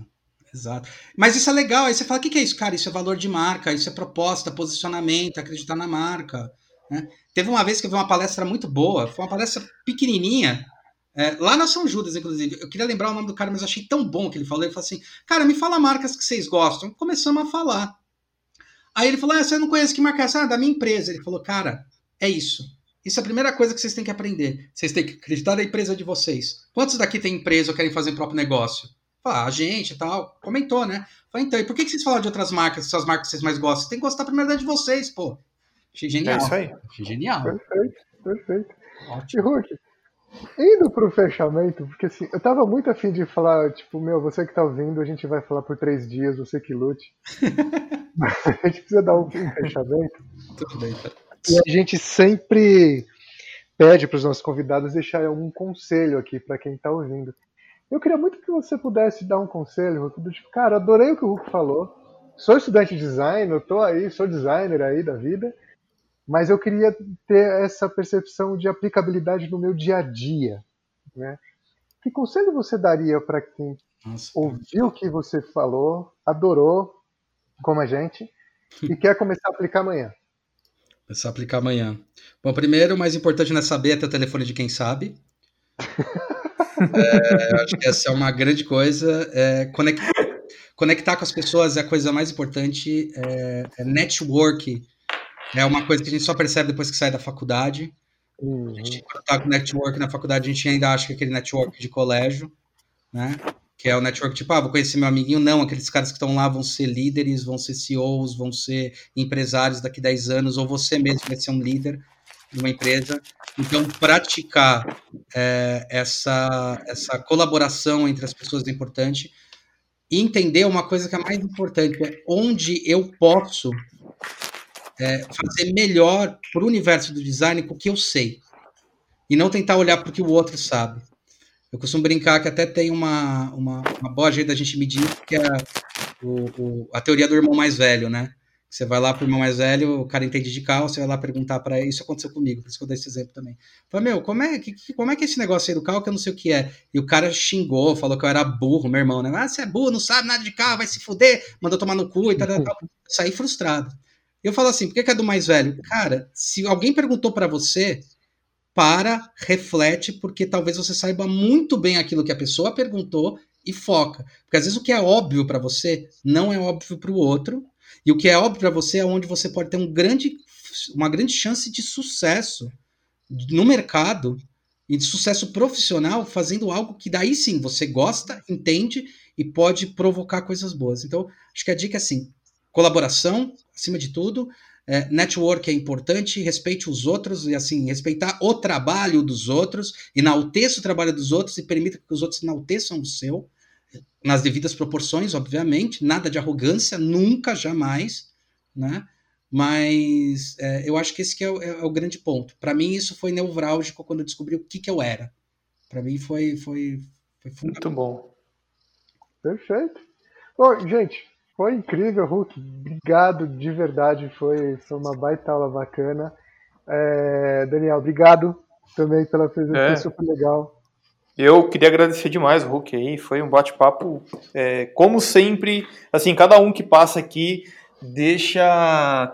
Exato. Mas isso é legal. Aí você fala: o que, que é isso, cara? Isso é valor de marca, isso é proposta, posicionamento, acreditar na marca. Né? Teve uma vez que eu vi uma palestra muito boa, foi uma palestra pequenininha, é, lá na São Judas, inclusive. Eu queria lembrar o nome do cara, mas achei tão bom que ele falou. Ele falou assim: cara, me fala marcas que vocês gostam. Começamos a falar. Aí ele falou: ah, você não conhece que marca é essa? Ah, da minha empresa. Ele falou: cara, é isso. Isso é a primeira coisa que vocês têm que aprender. Vocês têm que acreditar na empresa de vocês. Quantos daqui têm empresa ou querem fazer o próprio negócio? Fala, a gente e tal. Comentou, né? Falei, então, e por que, que vocês falam de outras marcas, suas marcas que vocês mais gostam? Você tem que gostar primeiro de vocês, pô. Achei genial. É isso aí. Achei genial. Perfeito, perfeito. Ótimo. E Hulk, indo pro fechamento, porque assim, eu tava muito afim de falar, tipo, meu, você que tá ouvindo, a gente vai falar por três dias, você que lute. Mas (laughs) a gente precisa dar um fechamento. Tudo bem, tá. E a gente sempre pede para os nossos convidados deixarem algum conselho aqui para quem está ouvindo. Eu queria muito que você pudesse dar um conselho, Hulk, tipo, cara, adorei o que o Hulk falou. Sou estudante de design, eu tô aí, sou designer aí da vida, mas eu queria ter essa percepção de aplicabilidade no meu dia a dia, né? Que conselho você daria para quem Nossa, ouviu o que você falou, adorou, como a gente, e quer começar a aplicar amanhã? Começar a aplicar amanhã. Bom, primeiro, o mais importante não é saber até o telefone de quem sabe. (laughs) É, acho que essa é uma grande coisa. É, conectar, conectar com as pessoas é a coisa mais importante. É, é, network é uma coisa que a gente só percebe depois que sai da faculdade. Uhum. A gente, quando tá com network na faculdade, a gente ainda acha que é aquele network de colégio, né? que é o network tipo, ah, vou conhecer meu amiguinho. Não, aqueles caras que estão lá vão ser líderes, vão ser CEOs, vão ser empresários daqui a 10 anos, ou você mesmo vai ser um líder de uma empresa. Então, praticar é, essa, essa colaboração entre as pessoas é importante. E entender uma coisa que é mais importante, é onde eu posso é, fazer melhor para o universo do design com o que eu sei. E não tentar olhar para o que o outro sabe. Eu costumo brincar que até tem uma, uma, uma boa jeito da gente medir, que é o, o, a teoria do irmão mais velho, né? Você vai lá pro irmão mais velho, o cara entende de carro, você vai lá perguntar para ele, isso aconteceu comigo, por isso que eu dei esse exemplo também. Fala, meu, como é, que, como é que é esse negócio aí do carro que eu não sei o que é? E o cara xingou, falou que eu era burro, meu irmão, né? Ah, você é burro, não sabe nada de carro, vai se fuder, mandou tomar no cu e tal, tal, tal. (laughs) Saí frustrado. Eu falo assim, por que, que é do mais velho? Cara, se alguém perguntou para você, para, reflete, porque talvez você saiba muito bem aquilo que a pessoa perguntou e foca. Porque às vezes o que é óbvio para você não é óbvio para o outro, e o que é óbvio para você é onde você pode ter um grande, uma grande chance de sucesso no mercado e de sucesso profissional fazendo algo que daí sim você gosta, entende e pode provocar coisas boas. Então, acho que a dica é assim: colaboração, acima de tudo, é, network é importante, respeite os outros e assim, respeitar o trabalho dos outros, enalteça o trabalho dos outros e permita que os outros enalteçam o seu, nas devidas proporções, obviamente, nada de arrogância, nunca, jamais, né? Mas é, eu acho que esse que é, o, é o grande ponto. Para mim, isso foi nevrálgico quando eu descobri o que, que eu era. Para mim, foi, foi, foi Muito bom. Perfeito. Bom, gente, foi incrível, Hulk. Obrigado de verdade. Foi, foi uma baita aula bacana. É, Daniel, obrigado também pela presença. É. Super legal. Eu queria agradecer demais o Hulk aí. Foi um bate-papo, é, como sempre. Assim, cada um que passa aqui deixa,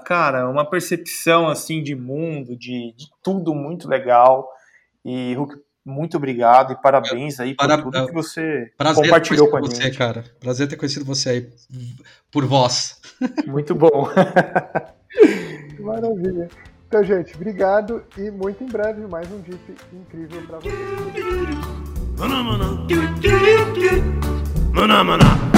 cara, uma percepção assim de mundo, de, de tudo muito legal. E Hulk, muito obrigado e parabéns aí por Para, tudo que você compartilhou com a você, gente. cara. Prazer ter conhecido você aí por voz. (laughs) Muito bom. (laughs) Maravilha. Então, gente, obrigado e muito em breve mais um DIP incrível para vocês. Manamana. Do do do do. Manamana.